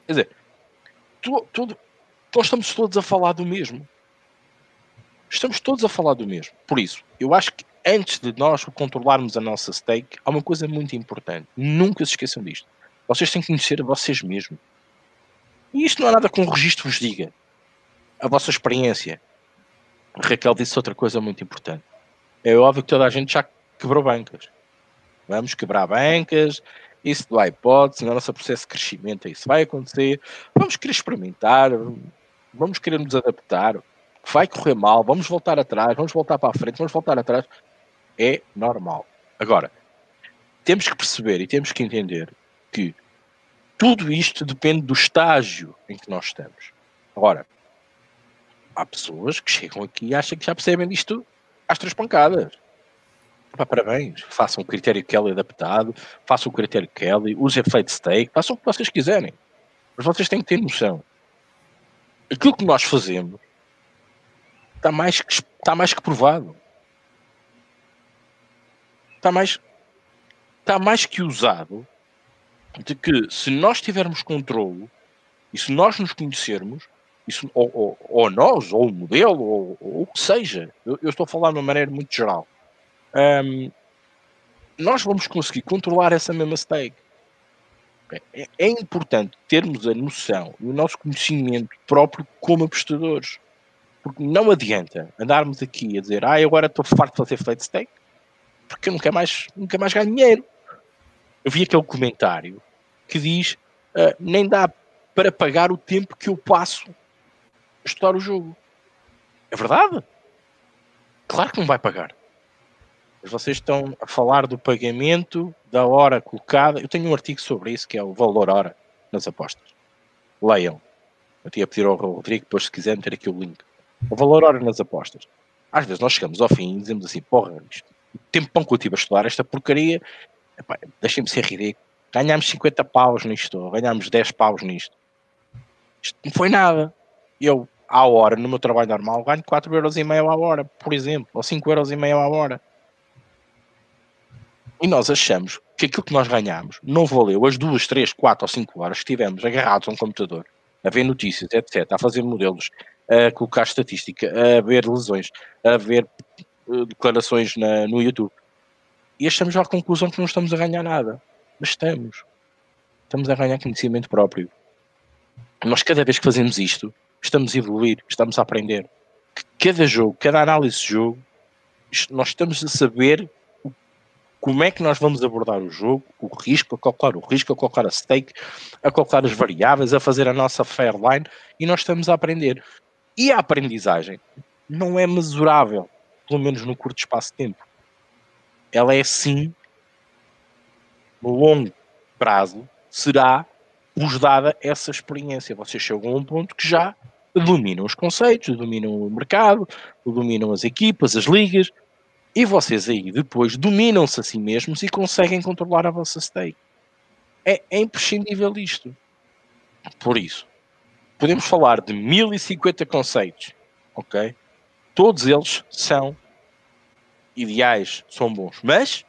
Quer dizer, tu, tu, nós estamos todos a falar do mesmo. Estamos todos a falar do mesmo. Por isso, eu acho que antes de nós controlarmos a nossa stake, há uma coisa muito importante. Nunca se esqueçam disto. Vocês têm que conhecer a vocês mesmos. E isto não há nada com o registro vos diga. A vossa experiência. Raquel disse outra coisa muito importante. É óbvio que toda a gente já quebrou bancas. Vamos quebrar bancas, isso há hipótese, no nosso processo de crescimento isso vai acontecer. Vamos querer experimentar, vamos querer nos adaptar. Vai correr mal, vamos voltar atrás, vamos voltar para a frente, vamos voltar atrás. É normal. Agora, temos que perceber e temos que entender que tudo isto depende do estágio em que nós estamos. Agora, há pessoas que chegam aqui e acham que já percebem disto às três pancadas. Pá, parabéns, façam o critério Kelly adaptado, façam o critério Kelly, usem flat stake, façam o que vocês quiserem. Mas vocês têm que ter noção. Aquilo que nós fazemos está mais que, está mais que provado. Está mais, está mais que usado de que se nós tivermos controle e se nós nos conhecermos, isso, ou, ou, ou nós, ou o modelo, ou, ou, o que seja, eu, eu, estou a falar de uma maneira muito geral, um, nós vamos conseguir controlar essa mesma stake. É, é, importante termos a noção e o nosso conhecimento próprio como apostadores. Porque não adianta andarmos aqui a dizer, ah, agora estou farto de fazer flat stake, porque eu nunca mais, nunca mais ganho dinheiro. Eu vi aquele comentário que diz, uh, nem dá para pagar o tempo que eu passo estudar o jogo. É verdade? Claro que não vai pagar. Mas vocês estão a falar do pagamento da hora colocada. Eu tenho um artigo sobre isso, que é o valor hora nas apostas. Leiam. Eu tinha a pedir ao Rodrigo, depois, se quiser, meter aqui o link. O valor hora nas apostas. Às vezes nós chegamos ao fim e dizemos assim: porra, isto, o tempo que eu tive a estudar esta porcaria, deixem-me ser ridículo. Ganhámos 50 paus nisto, ganhámos 10 paus nisto. Isto não foi nada. Eu, à hora, no meu trabalho normal, ganho 4,5€ à hora, por exemplo, ou 5,5€ à hora. E nós achamos que aquilo que nós ganhamos não valeu as duas, três, quatro ou cinco horas que estivemos agarrados a um computador, a ver notícias, etc., a fazer modelos, a colocar estatística, a ver lesões, a ver uh, declarações na, no YouTube. E achamos à conclusão que não estamos a ganhar nada. Mas estamos. Estamos a ganhar conhecimento próprio. Nós, cada vez que fazemos isto, estamos a evoluir, estamos a aprender. Cada jogo, cada análise de jogo, nós estamos a saber como é que nós vamos abordar o jogo, o risco, a calcular o risco, a calcular a stake, a calcular as variáveis, a fazer a nossa fairline e nós estamos a aprender. E a aprendizagem não é mesurável, pelo menos no curto espaço de tempo. Ela é sim, no longo prazo, será vos dada essa experiência. Vocês chegam a um ponto que já dominam os conceitos, dominam o mercado, dominam as equipas, as ligas, e vocês aí depois dominam-se a si mesmos e conseguem controlar a vossa stake. É, é imprescindível isto. Por isso, podemos falar de 1050 conceitos, ok? Todos eles são ideais, são bons, mas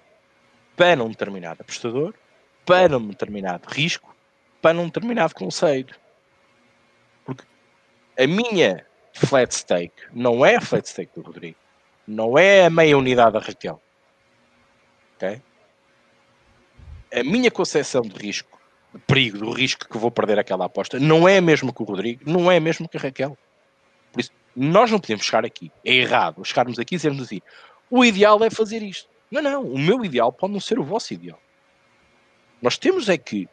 para um determinado apostador, para um determinado risco, para um determinado conceito. A minha flat stake não é a flat stake do Rodrigo não é a meia unidade da Raquel. Ok? A minha concepção de risco, de perigo, do risco que vou perder aquela aposta, não é a mesma que o Rodrigo, não é a mesma que a Raquel. Por isso, nós não podemos chegar aqui. É errado chegarmos aqui e dizermos assim: o ideal é fazer isto. Não, não. O meu ideal pode não ser o vosso ideal. Nós temos é que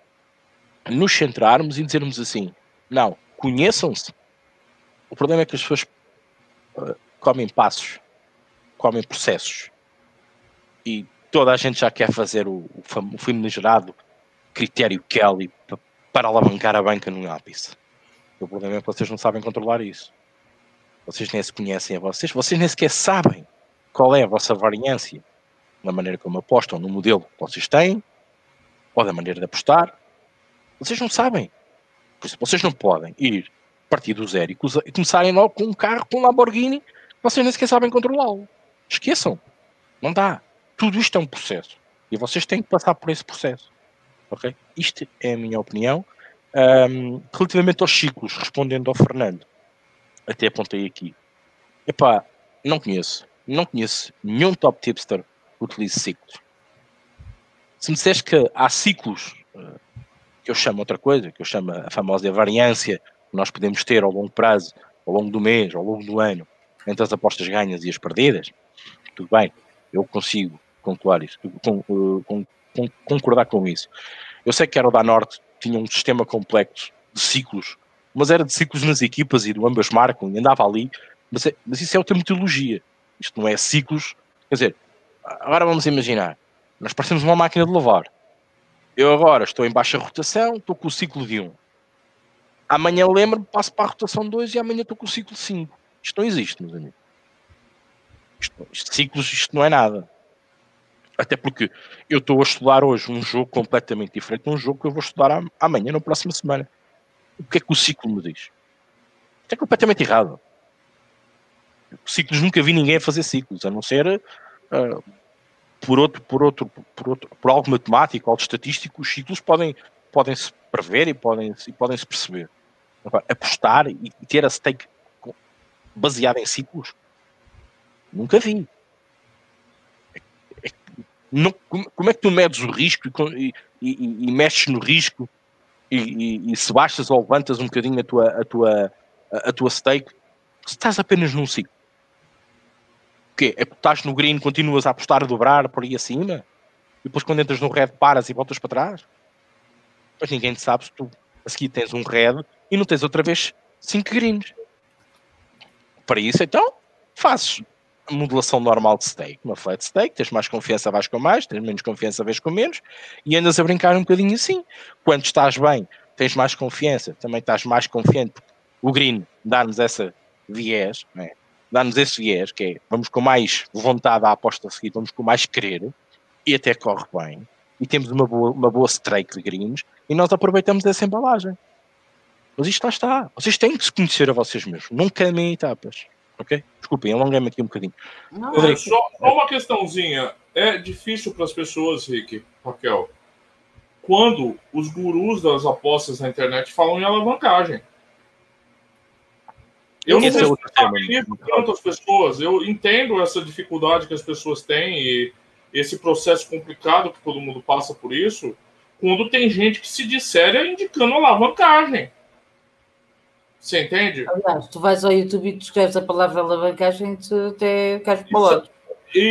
nos centrarmos e dizermos assim: não, conheçam-se. O problema é que as pessoas uh, comem passos comem processos. E toda a gente já quer fazer o, o, o famigerado critério Kelly para alavancar a banca no ápice. O problema é que vocês não sabem controlar isso. Vocês nem se conhecem a vocês, vocês nem sequer sabem qual é a vossa variância na maneira como apostam no modelo que vocês têm ou da maneira de apostar. Vocês não sabem. Por isso, vocês não podem ir partir do zero e começarem logo com um carro, com um Lamborghini, vocês nem sequer sabem controlá-lo. Esqueçam. Não dá. Tudo isto é um processo. E vocês têm que passar por esse processo. Ok? Isto é a minha opinião. Um, relativamente aos ciclos, respondendo ao Fernando, até apontei aqui. Epá, não conheço. não conheço nenhum top tipster que utilize ciclos. Se me disseres que há ciclos uh, que eu chamo outra coisa, que eu chamo a famosa variância nós podemos ter ao longo prazo, ao longo do mês, ao longo do ano, entre as apostas ganhas e as perdidas, tudo bem, eu consigo isso, com, com, com, concordar com isso. Eu sei que era o da Norte, tinha um sistema complexo de ciclos, mas era de ciclos nas equipas e do ambas marcam e andava ali, mas, é, mas isso é outra metodologia. Isto não é ciclos. Quer dizer, agora vamos imaginar, nós parecemos uma máquina de lavar. Eu agora estou em baixa rotação, estou com o ciclo de 1. Amanhã lembro-me, passo para a rotação 2 e amanhã estou com o ciclo 5. Isto não existe, meus amigos. Isto, isto, ciclos, isto não é nada. Até porque eu estou a estudar hoje um jogo completamente diferente de um jogo que eu vou estudar amanhã, na próxima semana. O que é que o ciclo me diz? Isto é completamente errado. Ciclos, nunca vi ninguém a fazer ciclos, a não ser uh, por outro, por outro, por outro, por algo matemático, algo estatístico, os ciclos podem, podem se prever e podem, e podem se perceber. Agora, apostar e ter a stake baseada em ciclos, nunca vi. É, é, não, como é que tu medes o risco e, e, e mexes no risco e, e, se baixas ou levantas um bocadinho a tua, a tua, a, tua stake, se estás apenas num ciclo? O quê? É porque estás no green, continuas a apostar a dobrar por aí acima? E depois quando entras no red paras e voltas para trás? Mas ninguém sabe se tu a seguir tens um red e não tens outra vez 5 greens. Para isso, então, fazes a modulação normal de stake, uma flat stake, tens mais confiança, vais com mais, tens menos confiança, vais com menos, e andas a brincar um bocadinho assim. Quando estás bem, tens mais confiança, também estás mais confiante, porque o green dá-nos essa viés, é? dá-nos esse viés, que é, vamos com mais vontade à aposta a seguir, vamos com mais querer, e até corre bem, e temos uma boa, uma boa strike de greens, e nós aproveitamos essa embalagem. Mas isto lá está. Vocês têm que se conhecer a vocês mesmos. Não caminhem etapas. Ok? Desculpem, alonguei-me aqui um bocadinho. Não, é, só, só, uma questãozinha. É difícil para as pessoas, Rick, Raquel, quando os gurus das apostas na internet falam em alavancagem. Eu não responsabilizo é tanto as pessoas. Eu entendo essa dificuldade que as pessoas têm e esse processo complicado que todo mundo passa por isso, quando tem gente que se disser indicando alavancagem. Você entende? Aliás, tu vais ao YouTube e tu escreves a palavra alavancagem, tu até cais para o lado.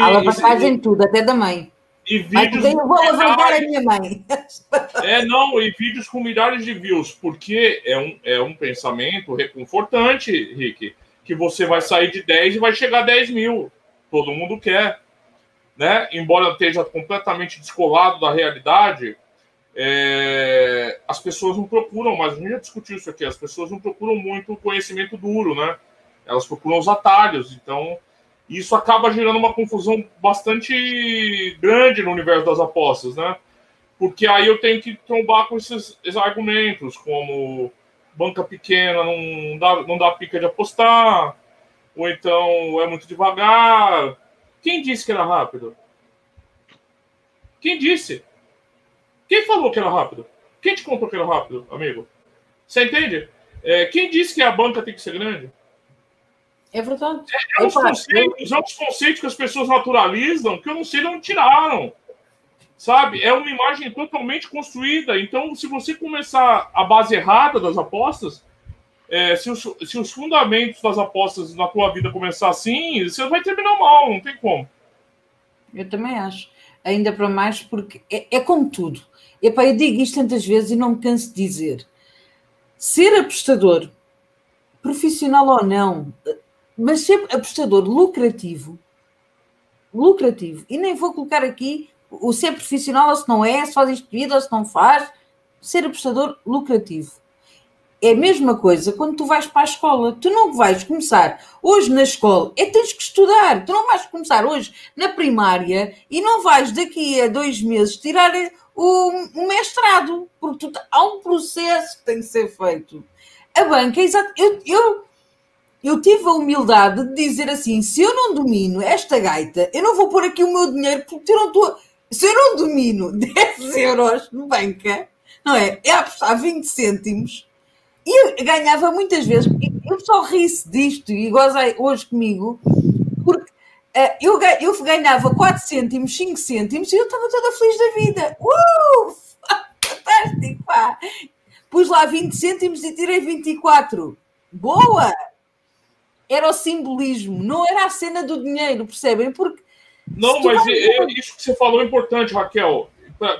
alavancagem tudo, até da mãe. E vídeos. eu vou alavancar a minha mãe. <laughs> É, não, e vídeos com milhares de views, porque é um, é um pensamento reconfortante, Rick, que você vai sair de 10 e vai chegar a 10 mil. Todo mundo quer. Né? Embora esteja completamente descolado da realidade, é, as pessoas não procuram, mas a gente já discutiu isso aqui, as pessoas não procuram muito conhecimento duro, né? Elas procuram os atalhos, então isso acaba gerando uma confusão bastante grande no universo das apostas, né? Porque aí eu tenho que trombar com esses, esses argumentos, como banca pequena não dá, não dá pica de apostar, ou então é muito devagar. Quem disse que era rápido? Quem disse? Quem falou que era rápido? Quem te contou que era rápido, amigo? Você entende? É, quem disse que a banca tem que ser grande? É verdade. É, é, uns conceitos, é uns conceitos que as pessoas naturalizam que eu não sei de onde tiraram. Sabe? É uma imagem totalmente construída. Então, se você começar a base errada das apostas, é, se, os, se os fundamentos das apostas na tua vida começar assim, você vai terminar mal, não tem como. Eu também acho. Ainda para mais, porque é, é como tudo. Epá, eu digo isto tantas vezes e não me canso de dizer. Ser apostador, profissional ou não, mas ser apostador lucrativo, lucrativo, e nem vou colocar aqui o ser profissional ou se não é, se faz isto vida ou se não faz, ser apostador lucrativo. É a mesma coisa quando tu vais para a escola. Tu não vais começar hoje na escola, é tens que estudar. Tu não vais começar hoje na primária e não vais daqui a dois meses tirar o, mestrado, porque há um processo que tem que ser feito. A banca, é exato. Eu, eu, eu tive a humildade de dizer assim: se eu não domino esta gaita, eu não vou pôr aqui o meu dinheiro, porque eu não estou. Se eu não domino <laughs> 10 euros de banca, não é? É apostar 20 cêntimos. E eu ganhava muitas vezes. Eu só ri-se disto e goza hoje comigo, porque eu, eu ganhava 4 cêntimos, 5 cêntimos e eu estava toda feliz da vida. Uh! Fantástico, pá! Pus lá 20 cêntimos e tirei 24. Boa! Era o simbolismo, não era a cena do dinheiro, percebem? Porque. Não, mas vai... é, isso que você falou é importante, Raquel.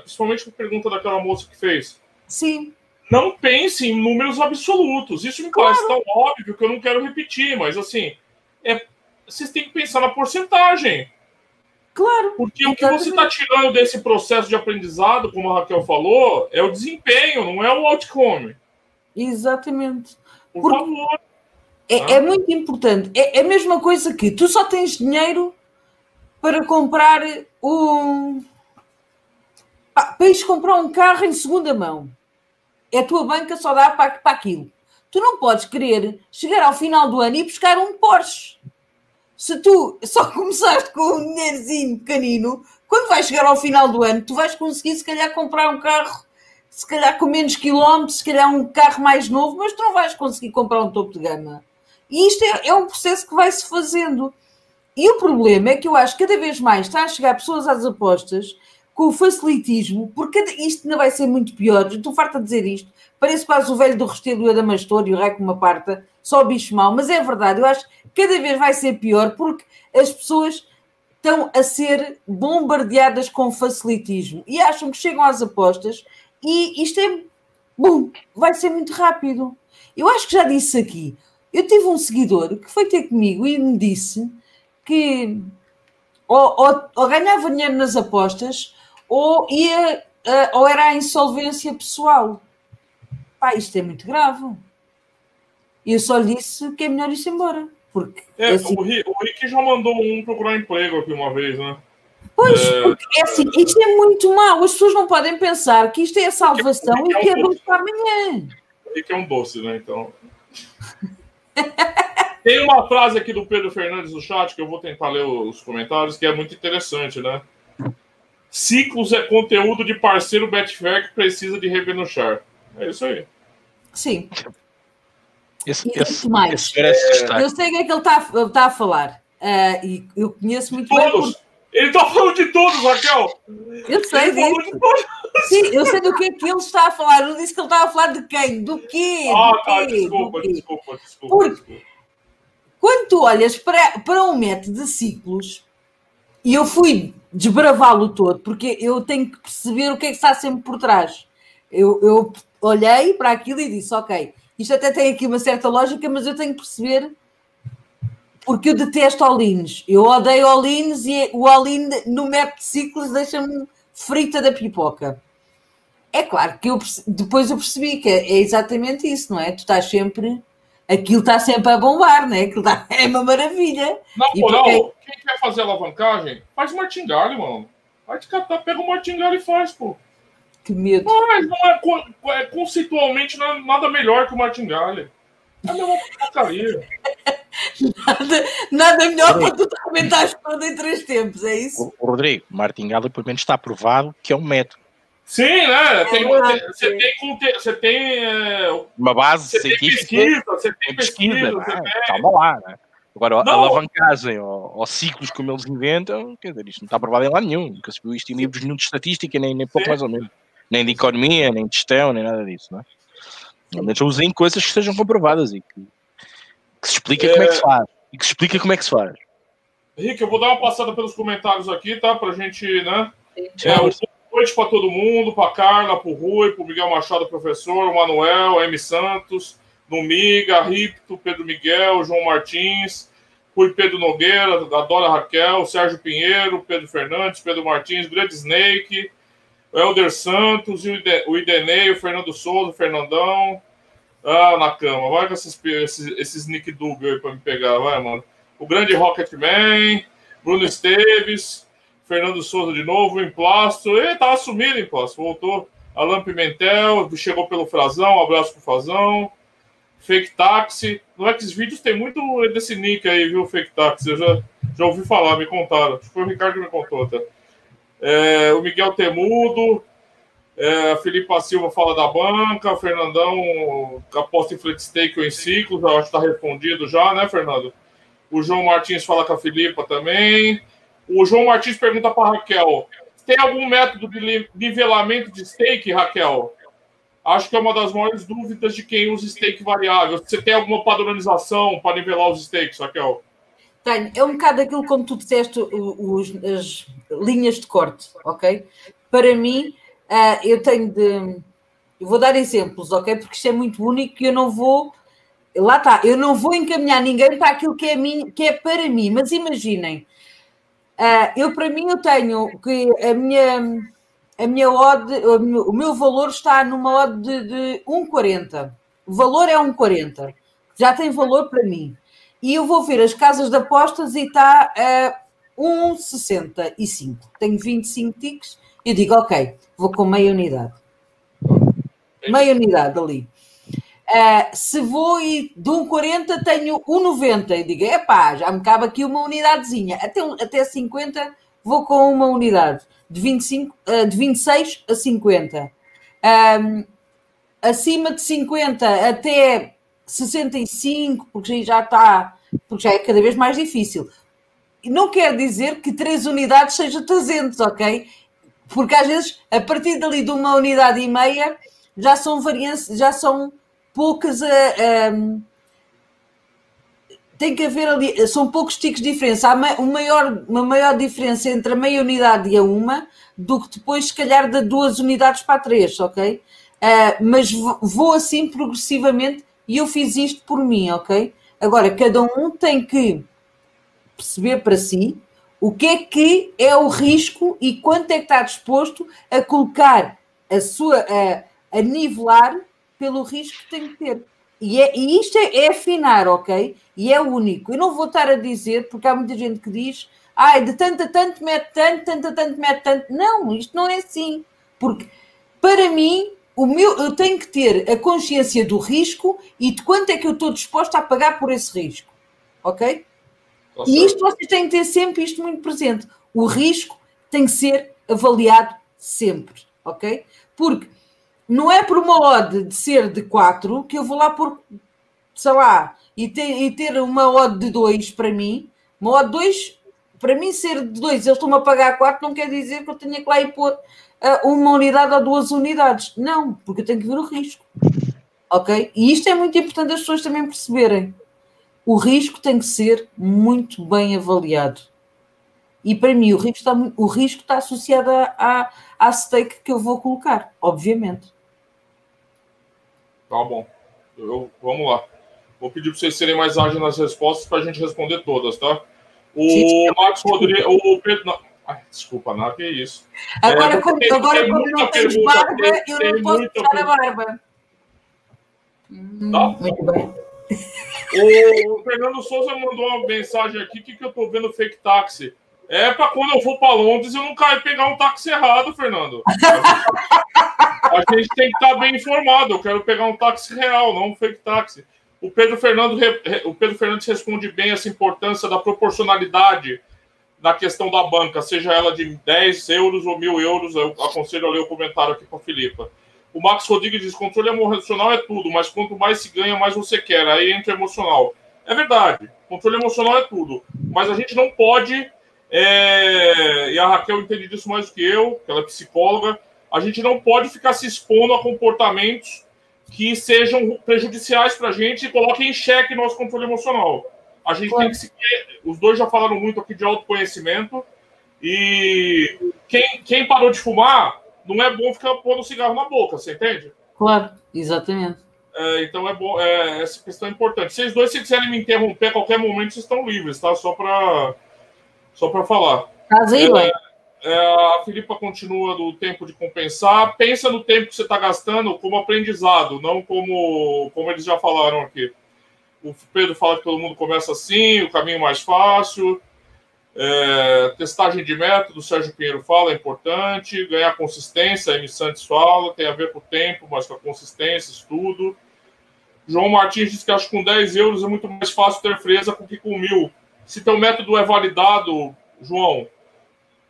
Principalmente a pergunta daquela moça que fez. Sim. Não pense em números absolutos. Isso me claro. parece tão óbvio que eu não quero repetir, mas assim, é, vocês têm que pensar na porcentagem. Claro. Porque o que você está tirando desse processo de aprendizado, como a Raquel falou, é o desempenho, não é o outcome. Exatamente. Por Porque favor. É, ah. é, muito importante. É, é, a mesma coisa que tu só tens dinheiro para comprar um. para ires comprar um carro em segunda mão. É a tua banca só dá para, para aquilo. Tu não podes querer chegar ao final do ano e buscar um Porsche se tu só <laughs> começaste com um dinheirozinho pequenino, quando vais chegar ao final do ano, tu vais conseguir, se calhar, comprar um carro, se calhar com menos quilómetros, se calhar um carro mais novo, mas tu não vais conseguir comprar um topo de gama. E isto é, é um processo que vai-se fazendo. E o problema é que eu acho que cada vez mais está a chegar pessoas às apostas com o facilitismo, porque isto ainda vai ser muito pior. Estou farta de dizer isto. Parece quase o velho do Restelo e o Adamastor e o Rei com uma parta, só bicho mau, mas é verdade. Eu acho cada vez vai ser pior porque as pessoas estão a ser bombardeadas com facilitismo e acham que chegam às apostas e isto é bom, vai ser muito rápido. Eu acho que já disse aqui. Eu tive um seguidor que foi ter comigo e me disse que ou, ou, ou ganhava dinheiro nas apostas ou ia uh, ou era a insolvência pessoal. Pá, isto é muito grave. E eu só disse que é melhor ir-se embora. Porque é, o, Rick, o Rick já mandou um procurar emprego aqui uma vez, né? Pois, é... porque é assim, isto é muito mau. As pessoas não podem pensar que isto é a salvação e que é, um doce para amanhã. O Rick é um doce, né? Então. <laughs> Tem uma frase aqui do Pedro Fernandes no chat que eu vou tentar ler os comentários, que é muito interessante, né? Ciclos é conteúdo de parceiro Betfair que precisa de revenuchar. É isso aí. Sim. Esse, esse, mais. Esse é, eu sei o que é que ele está tá a falar. Uh, e eu conheço muito todos. bem. Por... Ele está falando de todos, Raquel. Eu sei ele disso. Sim, eu sei do que é que ele está a falar. Eu disse que ele estava a falar de quem? Do quê? Ah, do tá, quê? desculpa, desculpa, desculpa, Porque desculpa. quando tu olhas para, para um método de ciclos, e eu fui desbravá-lo todo, porque eu tenho que perceber o que é que está sempre por trás. Eu, eu olhei para aquilo e disse, ok, isto até tem aqui uma certa lógica, mas eu tenho que perceber porque eu detesto all-ins. Eu odeio all-ins e o all-in no método de ciclos deixa-me frita da pipoca. É claro que eu depois eu percebi que é exatamente isso, não é? Tu estás sempre. Aquilo está sempre a bombar, não é? Aquilo está, <laughs> é uma maravilha. Na moral, porque... quem quer fazer alavancagem, faz martingale, mano. Vai te catar, pega o martingale e faz, pô. Que medo. Mas não é, é conceitualmente não é nada melhor que o Martingale. É a mesma porcaria. nada, nada melhor para tu documentares tudo em três tempos, é isso? O, Rodrigo, Martingale pelo menos está provado que é um método. Sim, né? Tem, você tem, você tem é, uma base científica. Pesquisa, você tem pesquisa, pesquisa né? tem... calma lá, né? Agora, não. a alavancagem ou, ou, ciclos como eles inventam, quer dizer, isto não está provado em lado nenhum. Nunca se viu isto em livros nenhum de estatística, nem, nem pouco mais ou menos nem de economia, nem de gestão, nem nada disso, não é? Realmente usem coisas que sejam comprovadas e que, que se explica é... como é que se faz. E que se explica como é que se faz. Henrique, eu vou dar uma passada pelos comentários aqui, tá? Pra gente, né? É, boa noite para todo mundo, para Carla, para o Rui, para o Miguel Machado, professor, o Manuel, M. Santos, Numiga, Ripto, Pedro Miguel, João Martins, Rui Pedro Nogueira, a Dora Raquel, Sérgio Pinheiro, Pedro Fernandes, Pedro Martins, Grande Snake, o Helder Santos, o Idenei, o Fernando Souza, o Fernandão. Ah, na cama. Vai com esses, esses, esses Nick Dub aí pra me pegar, vai, mano. O grande Rocketman, Bruno Esteves, Fernando Souza de novo, o Emplasto. Ele tava sumido, Emplasto. Voltou. Alan Pimentel, chegou pelo Frazão, um abraço pro Frazão. Fake Taxi. No Xvideos tem muito desse nick aí, viu, Fake Taxi. Eu já, já ouvi falar, me contaram. Acho que foi o Ricardo que me contou, tá? É, o Miguel Temudo, é, a Felipe Silva fala da banca, Fernandão aposta em flat stake ou em ciclos, acho que está respondido já, né, Fernando? O João Martins fala com a Filipa também. O João Martins pergunta para Raquel: tem algum método de nivelamento de stake, Raquel? Acho que é uma das maiores dúvidas de quem usa stake variável. Você tem alguma padronização para nivelar os stakes, Raquel? Tenho. É um bocado aquilo como tu disseste, os, as linhas de corte, ok? Para mim, uh, eu tenho de. Eu vou dar exemplos, ok? Porque isto é muito único e eu não vou. Lá está, eu não vou encaminhar ninguém para aquilo que é, mim, que é para mim, mas imaginem, uh, eu para mim eu tenho que a minha a minha odd, o meu valor está numa odd de, de 1,40. O valor é 1,40. Já tem valor para mim. E eu vou ver as casas de apostas e está a 1,65. Tenho 25 ticks. Eu digo, ok, vou com meia unidade. Meia unidade ali. Uh, se vou e de 1,40 tenho 1,90. Eu digo, epá, já me cabe aqui uma unidadezinha. Até, até 50 vou com uma unidade de, 25, uh, de 26 a 50. Um, acima de 50 até 65, porque já está, porque já é cada vez mais difícil. Não quer dizer que três unidades seja 300, ok? Porque às vezes, a partir dali de uma unidade e meia, já são variantes, já são poucas. Uh, um, tem que haver ali, são poucos ticos de diferença. Há uma maior, uma maior diferença entre a meia unidade e a uma do que depois, se calhar, de duas unidades para três, ok? Uh, mas vou assim progressivamente e eu fiz isto por mim, ok? Agora, cada um tem que perceber para si o que é que é o risco e quanto é que está disposto a colocar a sua, a, a nivelar pelo risco que tem que ter. E, é, e isto é, é, afinar, ok? E é único. Eu não vou estar a dizer, porque há muita gente que diz, ai, de tanto a tanto mete tanto, tanto a tanto mete tanto. Não, isto não é assim. Porque, para mim, o meu, eu tenho que ter a consciência do risco e de quanto é que eu estou disposto a pagar por esse risco. Ok? E isto vocês têm que ter sempre isto muito presente. O risco tem que ser avaliado sempre. Ok? Porque não é por uma odd de ser de 4 que eu vou lá por, sei lá, e ter, e ter uma odd de 2 para mim. Uma odd de 2, para mim ser de 2, eles estão-me a pagar 4, não quer dizer que eu tenha que lá ir pôr uma unidade ou duas unidades. Não, porque eu tenho que ver o risco. Ok? E isto é muito importante as pessoas também perceberem. O risco tem que ser muito bem avaliado. E para mim o risco está, o risco está associado à, à stake que eu vou colocar, obviamente. Tá bom. Eu, vamos lá. Vou pedir para vocês serem mais ágeis nas respostas para a gente responder todas, tá? O Marcos Rodrigues. O Pedro. Ai, desculpa, não, que isso. Agora, é, como, tem, agora tem como não tens barba, tem, eu não posso puxar a barba. Tá? Muito bem. O Fernando Souza mandou uma mensagem aqui que, que eu tô vendo fake táxi. É para quando eu for para Londres eu não cair pegar um táxi errado, Fernando. <laughs> a gente tem que estar bem informado. Eu quero pegar um táxi real, não um fake táxi. O Pedro Fernando, o Pedro Fernandes responde bem essa importância da proporcionalidade na questão da banca, seja ela de 10 euros ou mil euros. Eu aconselho a ler o comentário aqui para a Filipa. O Max Rodrigues diz: controle emocional é tudo, mas quanto mais se ganha, mais você quer. Aí entra emocional. É verdade, controle emocional é tudo, mas a gente não pode é, e a Raquel entende disso mais do que eu, que ela é psicóloga. A gente não pode ficar se expondo a comportamentos que sejam prejudiciais para a gente e coloquem em xeque nosso controle emocional. A gente tem que se. Os dois já falaram muito aqui de autoconhecimento. E quem, quem parou de fumar, não é bom ficar pondo cigarro na boca, você entende? Claro, exatamente. É, então é bom, é, essa questão é importante. Vocês dois, se quiserem me interromper a qualquer momento, vocês estão livres, tá? Só para só para falar. Aí, é, é, a Filipa continua do tempo de compensar. Pensa no tempo que você está gastando como aprendizado, não como, como eles já falaram aqui. O Pedro fala que todo mundo começa assim, o caminho mais fácil. É, testagem de método, o Sérgio Pinheiro fala, é importante. Ganhar consistência, a Amy Santos fala, tem a ver com o tempo, mas com a consistência, estudo. João Martins diz que acho que com 10 euros é muito mais fácil ter fresa do que com mil se teu método é validado, João,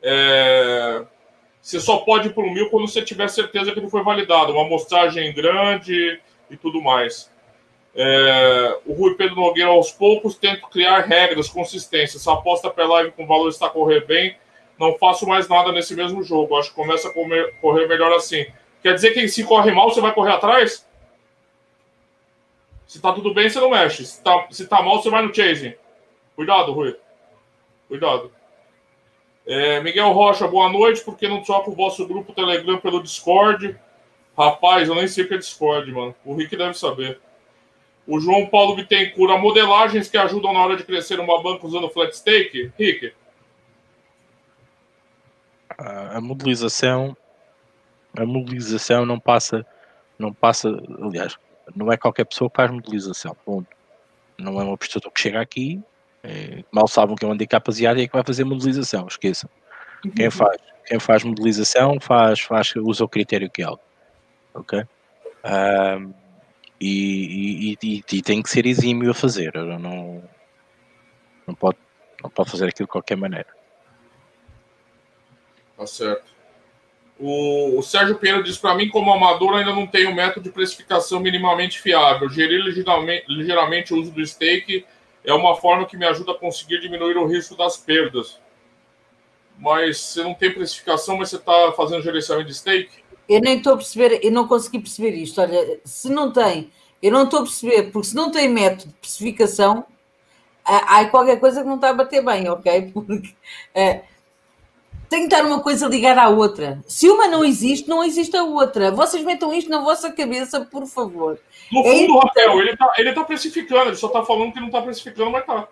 é, você só pode ir para o mil quando você tiver certeza que ele foi validado, uma amostragem grande e tudo mais. É, o Rui Pedro Nogueira, aos poucos, tento criar regras, consistência. Se a aposta pela live com valor está a correr bem, não faço mais nada nesse mesmo jogo. Acho que começa a comer, correr melhor assim. Quer dizer que se corre mal, você vai correr atrás? Se tá tudo bem, você não mexe. Se tá, se tá mal, você vai no chasing. Cuidado, Rui. Cuidado. É, Miguel Rocha, boa noite. Por que não troca o vosso grupo Telegram pelo Discord? Rapaz, eu nem sei o que é Discord, mano. O Rick deve saber. O João Paulo Bittencourt, a modelagens que ajudam na hora de crescer uma banca usando flat stake? Rick? A modelização a modelização não passa não passa, aliás, não é qualquer pessoa que faz modelização, ponto. Não é uma pessoa que chega aqui, é, mal sabem que é um handicap asiático e é que vai fazer modelização, esqueçam. Quem uhum. faz, quem faz modelização faz, faz, usa o critério que é. Ok? Um, e, e, e, e, tem que ser exímio a fazer. Não, não, pode, não pode fazer aquilo de qualquer maneira. Tá certo. O, o Sérgio Pinheiro diz para mim, como amador, ainda não tenho método de precificação minimamente fiável. Gerir ligeiramente, ligeiramente o uso do stake é uma forma que me ajuda a conseguir diminuir o risco das perdas. Mas você não tem precificação, mas você está fazendo gerenciamento de stake? Eu nem estou a perceber, eu não consegui perceber isto. Olha, se não tem, eu não estou a perceber, porque se não tem método de precificação, há qualquer coisa que não está a bater bem, ok? <laughs> Porque é, tem que estar uma coisa ligada à outra. Se uma não existe, não existe a outra. Vocês metam isto na vossa cabeça, por favor. No é fundo, é Rafael, ele está ele tá precificando, ele só está falando que não está precificando, mas está.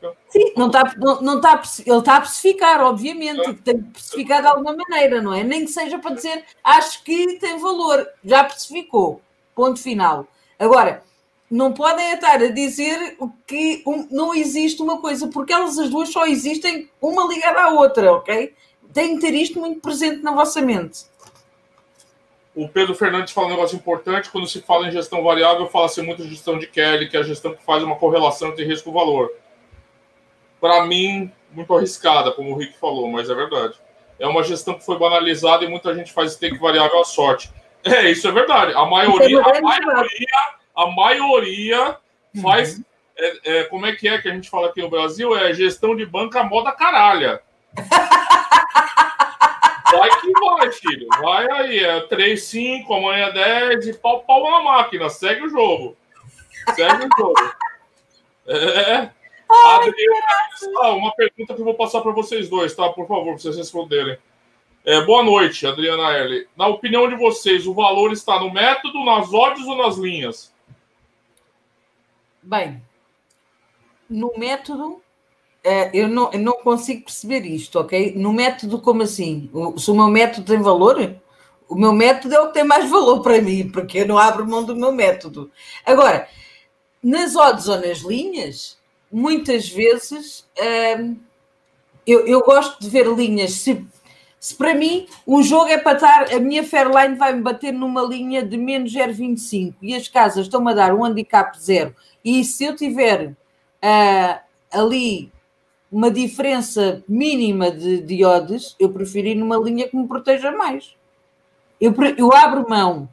Tá Sim, não está, não, não tá, ele está a precificar, obviamente, é. tem que precificar de alguma maneira, não é? Nem que seja para dizer, acho que tem valor, já precificou, ponto final. Agora, não podem estar a dizer que não existe uma coisa, porque elas as duas só existem uma ligada à outra, ok? Tem que ter isto muito presente na vossa mente. O Pedro Fernandes fala um negócio importante. Quando se fala em gestão variável, fala-se muito de gestão de Kelly, que é a gestão que faz uma correlação entre risco e valor. Para mim, muito arriscada, como o Rick falou, mas é verdade. É uma gestão que foi banalizada e muita gente faz stake variável à sorte. É, isso é verdade. A maioria, a maioria, a maioria faz. Uhum. É, é, como é que é que a gente fala aqui no Brasil? É gestão de banca moda caralha. <laughs> Vai que vai, filho. Vai aí. É 3, 5, amanhã 10 e pau, pau na máquina. Segue o jogo. Segue o jogo. É. Adriana, uma pergunta que eu vou passar para vocês dois, tá? Por favor, para vocês responderem. É, boa noite, Adriana L. Na opinião de vocês, o valor está no método, nas odds ou nas linhas? Bem, no método, é, eu não, eu não consigo perceber isto, ok? No método, como assim? Se o meu método tem valor, o meu método é o que tem mais valor para mim, porque eu não abro mão do meu método. Agora, nas odds ou nas linhas, muitas vezes hum, eu, eu gosto de ver linhas. Se, se para mim um jogo é para estar, a minha Fairline vai-me bater numa linha de menos 0,25 e as casas estão-me a dar um handicap zero, e se eu tiver uh, ali uma diferença mínima de, de odds, eu prefiro ir numa linha que me proteja mais. Eu, eu abro mão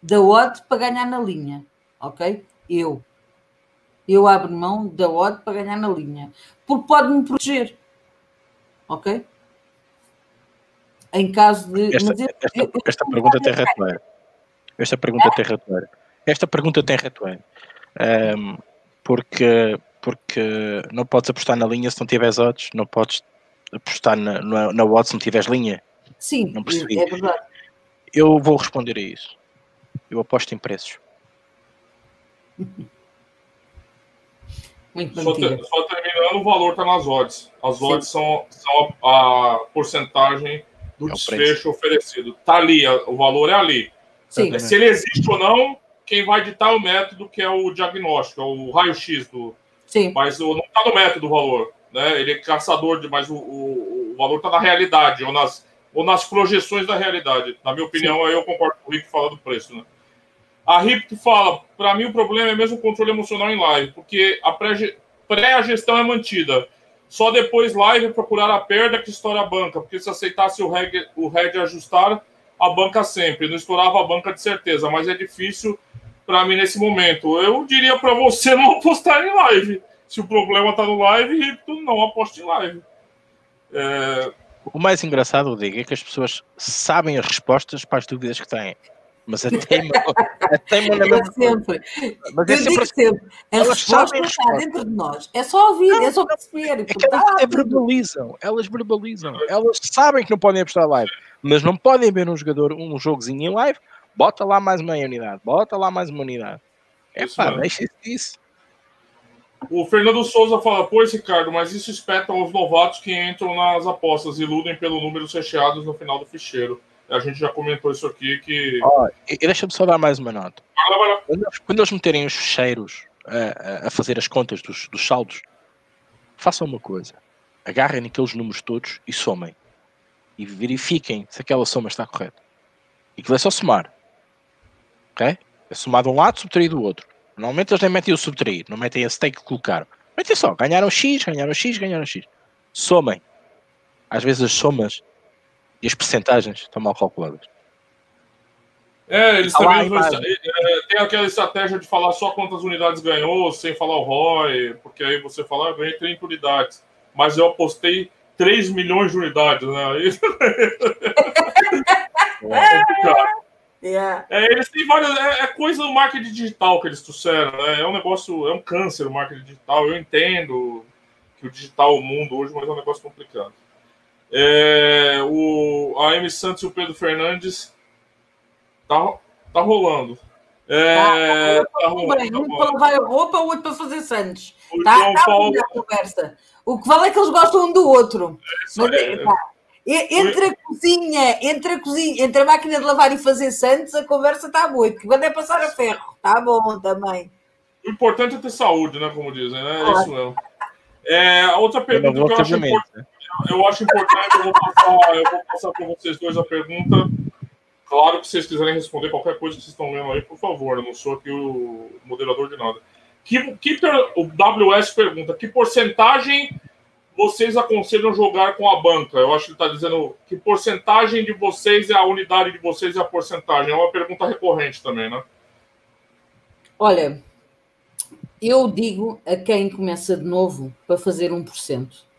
da odd para ganhar na linha, ok? Eu. Eu abro mão da odd para ganhar na linha. Porque pode-me proteger, ok? Em caso de. Esta, eu, esta, eu, esta eu, pergunta tem retuar. Esta pergunta é? tem retuar. Esta pergunta tem retuar. Um, porque porque não podes apostar na linha se não tiveres odds, não podes apostar na, na, na odds se não tiveres linha. Sim, não percebi. é verdade. Eu vou responder a isso. Eu aposto em preços. <laughs> Só, te, só terminando, o valor está nas odds. As odds são, são a, a, porcentagem do é desfecho oferecido. Está ali, o valor é ali. Sim. Se ele existe ou não, quem vai ditar o método que é o diagnóstico, é o raio-x do, Sim. Mas o, não está no método o valor. Né? Ele é caçador de, mas o, o, o valor está na realidade, ou nas, ou nas projeções da realidade. Na minha opinião, aí eu concordo com o Rick fala do preço. Né? A Rick fala: para mim o problema é mesmo o controle emocional em live, porque a pré-gestão é mantida. Só depois live procurar a perda que estoura a banca, porque se aceitasse o reg, o ajustar, a banca sempre. Não estourava a banca de certeza, mas é difícil para mim nesse momento. Eu diria para você <laughs> não apostar em live. Se o problema tá no live, repito, não aposte em live. É... O mais engraçado, digo, é que as pessoas sabem as respostas para as dúvidas que têm. Mas a teima, a teima na é sempre. Mas é sempre, assim. sempre. A resposta está dentro de nós. É só ouvir, não, é só perceber. É que elas até verbalizam. Elas verbalizam. Elas sabem que não podem apostar live, mas não podem ver um jogador, um jogozinho em live. Bota lá mais uma unidade. Bota lá mais uma unidade. É pá, deixa isso. O Fernando Souza fala, pois, Ricardo, mas isso espeta os novatos que entram nas apostas e iludem pelo número recheados no final do ficheiro. A gente já comentou isso aqui que. Oh, e deixa-me só dar mais uma nota. Vai lá, vai lá. Quando, quando eles meterem os ficheiros a, a, fazer as contas dos, dos saldos, façam uma coisa. Agarrem aqueles números todos e somem. E verifiquem se aquela soma está correta. E que é só somar. Ok? É somar de um lado, subtrair do outro. Normalmente eles nem metem o subtrair, não metem a stake que colocaram. Metem só, ganharam X, ganharam X, ganharam X. Somem. Às vezes as somas e as percentagens estão mal calculadas. É, eles também é, tem aquela estratégia de falar só quantas unidades ganhou, sem falar o ROI, porque aí você fala, ah, ganhei 30 unidades, mas eu apostei 3 milhões de unidades, né? <laughs> é, é, é, eles têm várias. É, é, coisa do marketing digital que eles trouxeram, né? É um negócio, é um câncer o marketing digital. Eu entendo que o digital é o mundo hoje, mas é um negócio complicado. É, o, a M Santos e o Pedro Fernandes tá, tá rolando. É, tá, tá rolando. Um para levar a roupa, o outro para fazer Santos. O tá, João tá Paulo... a conversa. O que vale é que eles gostam um do outro. É Mas, é, tá. Entre a cozinha, entre a cozinha, entre a máquina de lavar e fazer Santos, a conversa está boa. Que quando é passar a ferro, está bom também. O importante é ter saúde, né? Como dizem, né? É isso mesmo. É, a outra pergunta que eu acho importante eu acho importante, eu vou passar, eu vou passar para vocês dois a pergunta. Claro que vocês quiserem responder qualquer coisa que vocês estão lendo aí, por favor, eu não sou aqui o moderador de nada. Que, que, o WS pergunta: que porcentagem vocês aconselham jogar com a banca? Eu acho que ele está dizendo que porcentagem de vocês é a unidade de vocês é a porcentagem. É uma pergunta recorrente também, né? Olha, eu digo a quem começa de novo para fazer 1%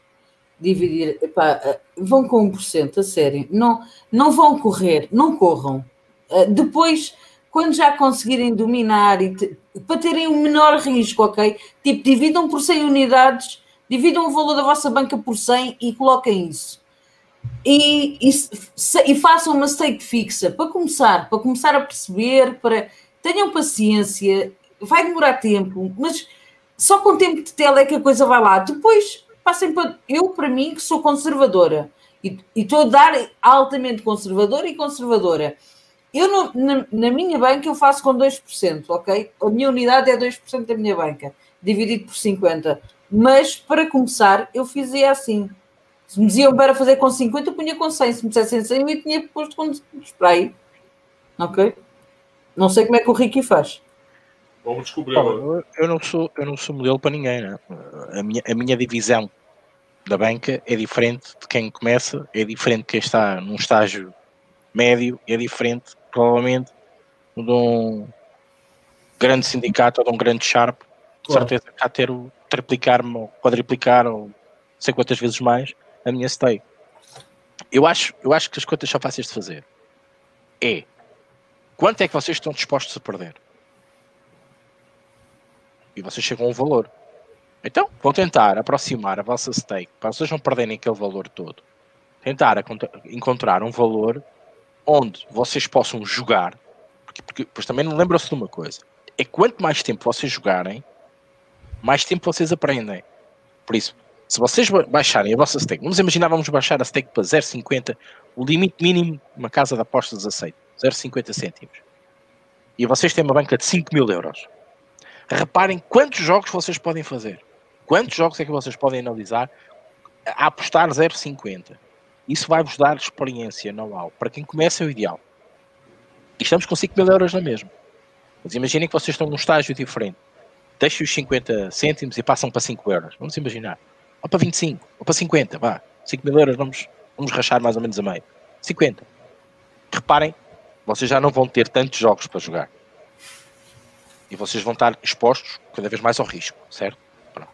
dividir, epá, vão com 1%, a sério, não, não vão correr, não corram. Eh, depois, quando já conseguirem dominar e te, para terem um menor risco, ok? Tipo, dividam por 100 unidades, dividam o valor da vossa banca por 100 e coloquem isso. E, e, e façam uma stake fixa para começar, para começar a perceber, para tenham paciência, vai demorar tempo, mas só com tempo de tela é que a coisa vai lá. Depois passem para. Eu, para mim, que sou conservadora e estou a dar altamente conservadora e conservadora. Eu, na, na, minha banca, eu faço com 2%, ok? A minha unidade é 2% da minha banca, dividido por 50. Mas, para começar, eu fazia assim. Se me diziam para fazer com 50, eu punha com 100. Se me dissessem 100, eu tinha posto com spray. Ok? Não sei como é que o Ricky faz. Vamos descobrir agora. Eu não sou, eu não sou modelo para ninguém, né? A minha, a minha divisão da banca é diferente de quem começa, é diferente de quem está num estágio médio, é diferente, provavelmente, de um grande sindicato ou de um grande sharp. Com certeza que há ter o triplicar-me ou quadriplicar ou sei quantas vezes mais a minha stay. Eu acho, eu acho que as contas são fáceis de fazer. É quanto é que vocês estão dispostos a perder? E vocês chegam a um valor. Então, vão tentar aproximar a vossa stake para vocês não perderem aquele valor todo. Tentar encontrar um valor onde vocês possam jogar, porque, porque pois também lembram-se de uma coisa: é quanto mais tempo vocês jogarem, mais tempo vocês aprendem. Por isso, se vocês baixarem a vossa stake, vamos imaginar, vamos baixar a stake para 0,50, o limite mínimo, uma casa de apostas aceita, 0,50 cêntimos. E vocês têm uma banca de 5 mil euros Reparem quantos jogos vocês podem fazer. Quantos jogos é que vocês podem analisar a apostar 0,50. Isso vai-vos dar experiência, know-how. Para quem começa é o ideal. E estamos com 5 mil euros na mesma. Mas imaginem que vocês estão num estágio diferente. Deixem os 50 cêntimos e passam para 5 euros. Vamos imaginar. Ou para 25, ou para 50, vá. 5 mil euros vamos, vamos rachar mais ou menos a meio. 50. Reparem, vocês já não vão ter tantos jogos para jogar E vocês vão estar expostos cada vez mais ao risco, certo? Pronto.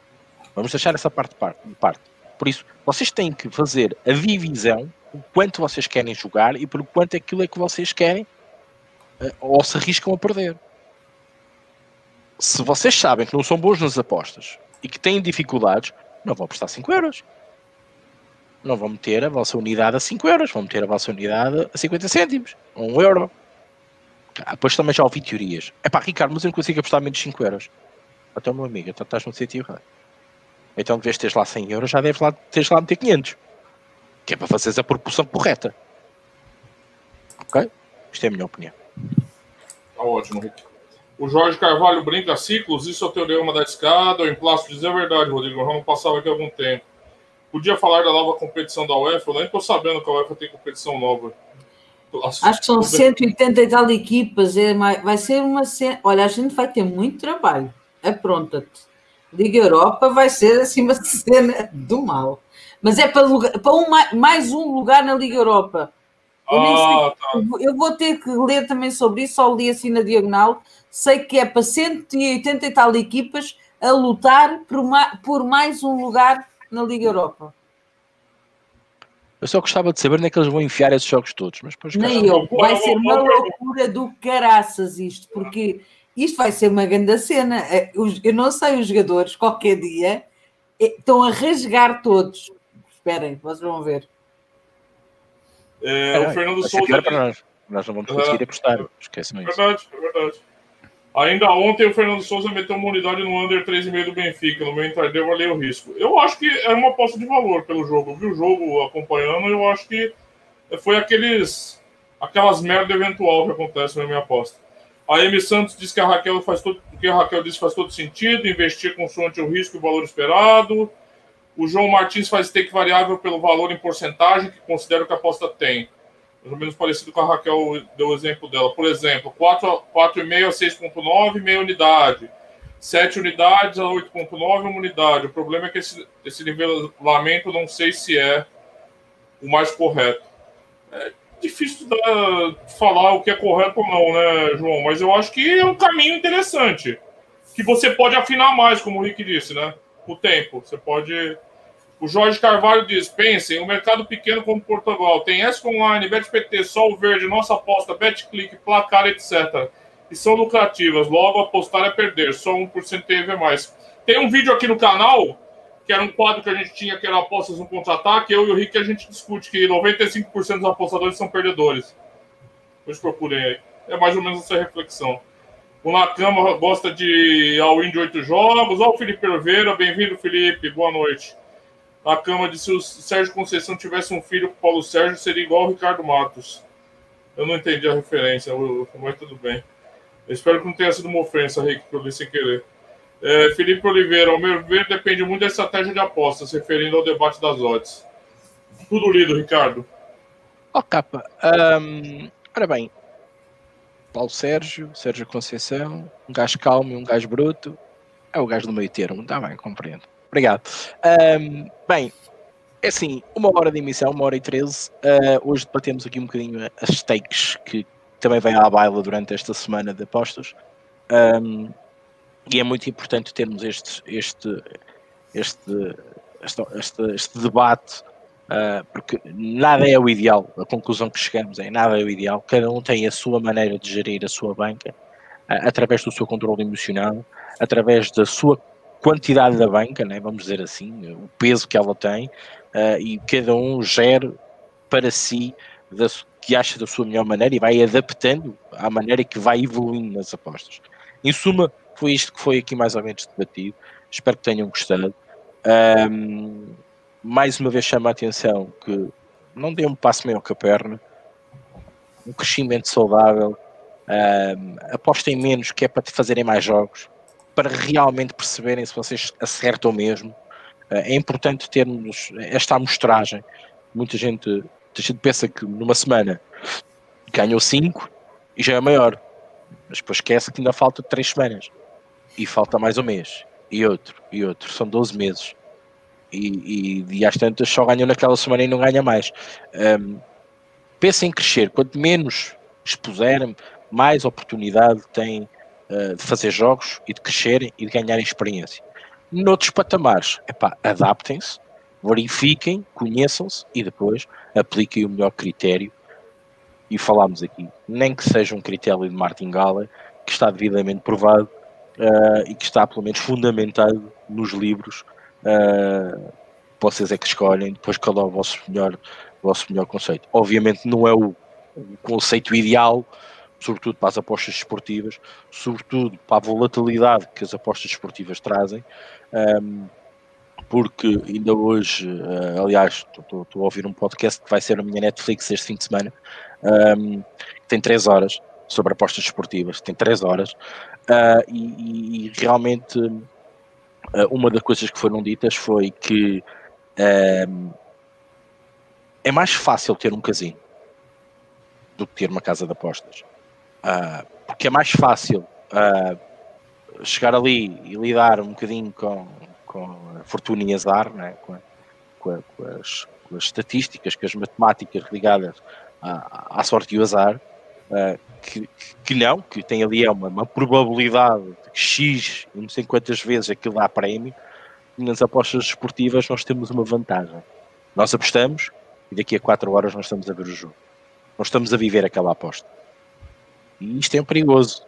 Vamos deixar essa parte de parte. Por isso, vocês têm que fazer a divisão o quanto vocês querem jogar e por quanto aquilo é que vocês querem uh, ou se arriscam a perder. Se vocês sabem que não são bons nas apostas e que têm dificuldades, não vão apostar 5 euros. Não vão meter a vossa unidade a 5 euros, vão meter a vossa unidade a 50 cêntimos, a 1 euro. Depois também já ouvi teorias. É pá, Ricardo, mas eu não consigo apostar menos de 5 euros. Então, meu amigo, então estás no sítio errado. Então, de vez de teres lá 100 euros, já deves lá, teres lá meter 500. Que é para fazeres a proporção correta. Ok? Isto é a minha opinião. Está ótimo, Rick. O Jorge Carvalho brinca ciclos, isso é o teorema da escada. O Emplástico diz é verdade, Rodrigo. Ramos passava aqui há algum tempo. Podia falar da nova competição da UEFA? Eu nem estou sabendo que a UEFA tem competição nova. Acho que são 180 e tal equipas. É, vai ser uma. Olha, a gente vai ter muito trabalho. Apronta-te. Liga Europa vai ser assim uma <laughs> cena do mal. Mas é para, lugar, para um, mais um lugar na Liga Europa. Eu, ah, sei, tá. eu vou ter que ler também sobre isso, só li assim na diagonal. Sei que é para 180 e tal equipas a lutar por, por mais um lugar na Liga Europa. Eu só gostava de saber onde é que eles vão enfiar esses jogos todos. Mas depois, Nem eu. Vai ser uma loucura do caraças isto, porque isto vai ser uma grande cena. É, eu não sei, os jogadores, qualquer dia, é, estão a rasgar todos. Esperem, vocês vão ver. É, o Fernando Souza. Para nós. nós não vamos conseguir apostar. Esquece-me isso. Verdade, é verdade. Ainda ontem o Fernando Souza meteu uma unidade no under 3,5 do Benfica. No meu entender, eu olhei o risco. Eu acho que é uma aposta de valor pelo jogo. Eu vi o jogo acompanhando eu acho que foi aqueles aquelas merda eventual que acontece na minha aposta. A M Santos diz que a Raquel faz todo, que a Raquel disse faz todo sentido, investir consoante o risco e o valor esperado. O João Martins faz stake variável pelo valor em porcentagem que considera que a aposta tem mais ou menos parecido com a Raquel deu o exemplo dela. Por exemplo, 4,5 a 6,9, meia unidade. 7 unidades a 8,9, uma unidade. O problema é que esse, esse nivelamento não sei se é o mais correto. É difícil da, falar o que é correto ou não, né, João? Mas eu acho que é um caminho interessante. Que você pode afinar mais, como o Rick disse, né? O tempo. Você pode o Jorge Carvalho diz: pensem, um mercado pequeno como Portugal tem S Online, BetPT, Sol Verde, Nossa Aposta, BetClick, Placar, etc. E são lucrativas. Logo, apostar é perder. Só 1% teve mais. Tem um vídeo aqui no canal, que era um quadro que a gente tinha, que era apostas no contra-ataque. Eu e o Rick a gente discute que 95% dos apostadores são perdedores. Depois procurem aí. É mais ou menos essa reflexão. O Nakama gosta de all-in de oito jogos. Olha o Felipe Oliveira. Bem-vindo, Felipe. Boa noite. A Cama disse se o Sérgio Conceição tivesse um filho com o Paulo Sérgio, seria igual ao Ricardo Matos. Eu não entendi a referência, mas tudo bem. Eu espero que não tenha sido uma ofensa, Rick, que eu sem querer. É, Felipe Oliveira, ao meu ver, depende muito da estratégia de apostas, referindo ao debate das odds. Tudo lido, Ricardo. Ó, oh, capa. Um, ora bem, Paulo Sérgio, Sérgio Conceição, um gajo calmo e um gajo bruto. É o gajo do meio termo, está bem, compreendo. Obrigado. Um, bem, é assim, uma hora de emissão, uma hora e treze. Uh, hoje debatemos aqui um bocadinho as stakes que também vêm à baila durante esta semana de apostas. Um, e é muito importante termos este, este, este, este, este, este debate, uh, porque nada é o ideal. A conclusão que chegamos é nada é o ideal. Cada um tem a sua maneira de gerir a sua banca, uh, através do seu controle emocional, através da sua quantidade da banca, né, vamos dizer assim, o peso que ela tem, uh, e cada um gera para si da, que acha da sua melhor maneira e vai adaptando à maneira que vai evoluindo nas apostas. Em suma, foi isto que foi aqui mais ou menos debatido. Espero que tenham gostado. Um, mais uma vez chama a atenção que não dê um passo maior que a perna, um crescimento saudável, um, apostem menos que é para te fazerem mais jogos, para realmente perceberem se vocês acertam mesmo. Eh, é importante termos esta amostragem. Muita gente, muita gente pensa que numa semana ganhou 5 e já é maior. Mas depois esquece que ainda falta 3 semanas. E falta mais um mês. E outro, e outro. São 12 meses. E, e, e às tantas só ganham naquela semana e não ganha mais. Um, pensem em crescer. Quanto menos expuserem, mais oportunidade têm uh, de fazer jogos e de crescerem e de ganharem experiência. Noutros patamares, adaptem-se, verifiquem, conheçam-se e depois apliquem o melhor critério. E falámos aqui, nem que seja um critério de martingala, que está devidamente provado uh, e que está pelo menos fundamentado nos livros. Uh, vocês é que escolhem depois qual é o vosso melhor, vosso melhor conceito. Obviamente não é o, o conceito ideal, sobretudo para as apostas esportivas, sobretudo para a volatilidade que as apostas esportivas trazem. Um, porque ainda hoje, uh, aliás, estou a ouvir um podcast que vai ser a minha Netflix este fim de semana, um, tem três horas sobre apostas esportivas, tem três horas, uh, e, e, realmente uh, uma das coisas que foram ditas foi que um, é mais fácil ter um casino do que ter uma casa de apostas. Porque é mais fácil chegar ali e lidar um bocadinho com com a fortuna e azar, né? com, com, com, as, com, as, estatísticas, com as matemáticas ligadas à, à sorte e ao azar, uh, que, que, não, que tem ali é uma, uma probabilidade de X e não sei quantas vezes aquilo dá prémio, nas apostas esportivas nós temos uma vantagem. Nós apostamos e daqui a 4 horas nós estamos a ver o jogo. Nós estamos a viver aquela aposta. E isto é perigoso.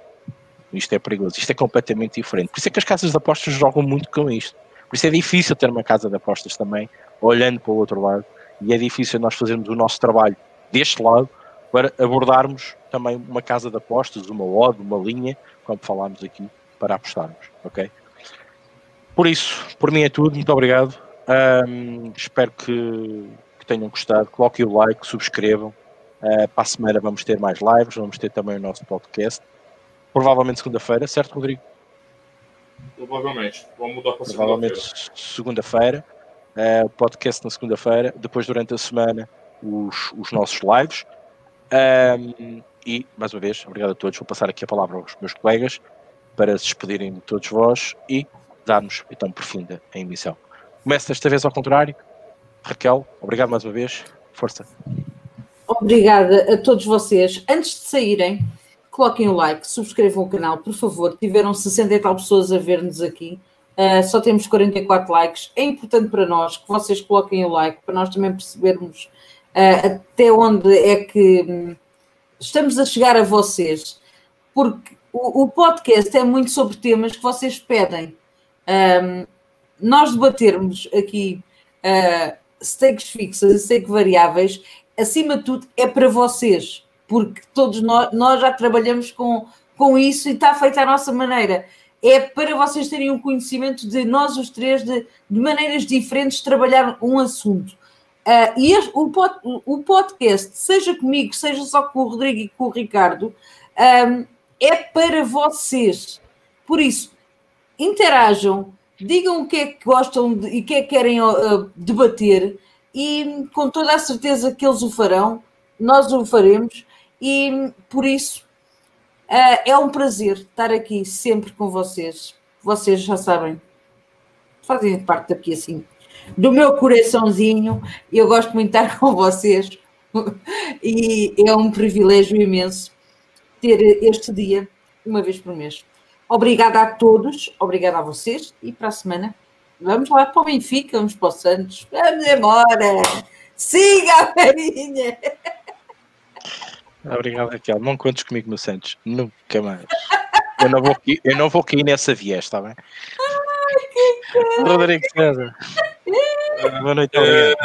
Isto é perigoso. Isto é completamente diferente. Por isso é que as casas de apostas jogam muito com isto. Por isso é difícil ter uma casa de apostas também, olhando para o outro lado, e é difícil nós fazermos o nosso trabalho deste lado para abordarmos também uma casa de apostas, uma odd, uma linha, como falámos aqui, para apostarmos, ok? Por isso, por mim é tudo, muito obrigado. Um, espero que, que, tenham gostado. Coloquem o like, subscrevam. Uh, para a semana vamos ter mais lives, vamos ter também o nosso podcast. Provavelmente segunda-feira, certo, Rodrigo? Provavelmente. Vamos mudar para segunda-feira. segunda-feira. Uh, o podcast na segunda-feira. Depois, durante a semana, os, os nossos lives. Um, e, mais uma vez, obrigado a todos. Vou passar aqui a palavra aos meus colegas para se despedirem de todos vós e darmos, então, fim a emissão. Começo desta vez ao contrário. Raquel, obrigado mais uma vez. Força. Obrigada a todos vocês. Antes de saírem, coloquem o like, subscrevam o canal, por favor. Tiveram 60 e tal pessoas a ver-nos aqui. Uh, só temos 44 likes. É importante para nós que vocês coloquem o like, para nós também percebermos uh, até onde é que um, estamos a chegar a vocês. Porque o, o, podcast é muito sobre temas que vocês pedem. Um, nós debatermos aqui uh, stakes fixas e stakes variáveis, acima de tudo, é para vocês porque todos nós, nós já trabalhamos com, com isso e está feita a nossa maneira. É para vocês terem um conhecimento de nós os três, de, de maneiras diferentes, trabalhar um assunto. Uh, e este, o, pod, o podcast, seja comigo, seja só com o Rodrigo e com o Ricardo, um, é para vocês. Por isso, interajam, digam o que é que gostam e o que é que querem uh, debater, e com toda a certeza que eles o farão, nós o faremos. E por isso uh, é um prazer estar aqui sempre com vocês. Vocês já sabem, fazem parte daqui assim do meu coraçãozinho. Eu gosto muito de estar <laughs> com vocês e é um privilégio imenso ter este dia uma vez por mês. Obrigada a todos, obrigada a vocês e para a semana vamos lá para o Benfica, vamos para o Santos. Vamos embora! Siga a Marinha! Obrigado, Raquel. Não contes comigo no Santos. Nunca mais. Eu não vou, eu não vou cair nessa viés, está bem? Ai, Rodrigo César. Boa noite, é,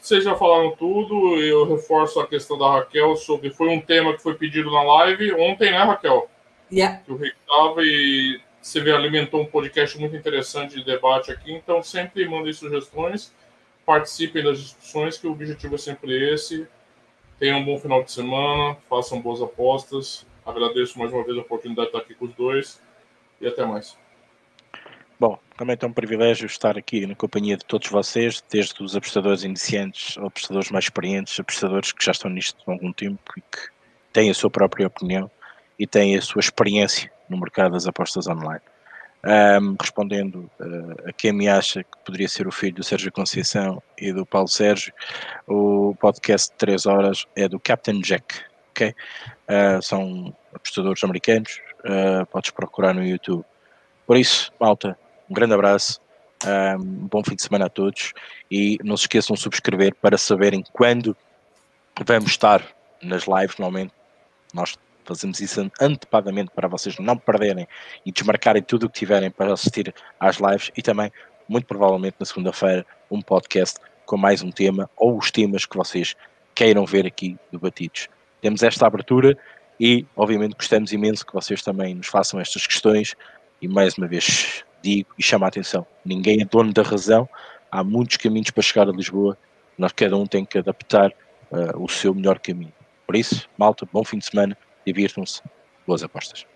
Vocês já falaram tudo. Eu reforço a questão da Raquel sobre. Foi um tema que foi pedido na live ontem, né, Raquel? Yeah. Que o Rick estava e você vê, alimentou um podcast muito interessante de debate aqui. Então, sempre mandem sugestões, participem das discussões, que o objetivo é sempre esse Tenham um bom final de semana, façam boas apostas. Agradeço mais uma vez a oportunidade de estar aqui com os dois e até mais. Bom, também é um privilégio estar aqui na companhia de todos vocês, desde os apostadores iniciantes, apostadores mais experientes, apostadores que já estão nisto há algum tempo e que têm a sua própria opinião e têm a sua experiência no mercado das apostas online. Um, respondendo uh, a quem me acha que poderia ser o filho do Sérgio Conceição e do Paulo Sérgio, o podcast de 3 horas é do Captain Jack, ok? Uh, são apostadores americanos, uh, podes procurar no YouTube. Por isso, malta, um grande abraço, um bom fim de semana a todos e não se esqueçam de subscrever para saberem quando vamos estar nas lives. Normalmente nós fazemos isso antepadamente para vocês não perderem e desmarcarem tudo o que tiverem para assistir às lives e também, muito provavelmente, na segunda-feira, um podcast com mais um tema ou os temas que vocês queiram ver aqui debatidos. Temos esta abertura e, obviamente, gostamos imenso que vocês também nos façam estas questões e, mais uma vez, digo e chamo a atenção: ninguém é dono da razão, há muitos caminhos para chegar a Lisboa, nós cada um tem que adaptar uh, o seu melhor caminho. Por isso, malta, bom fim de semana, divirtam-se, boas apostas.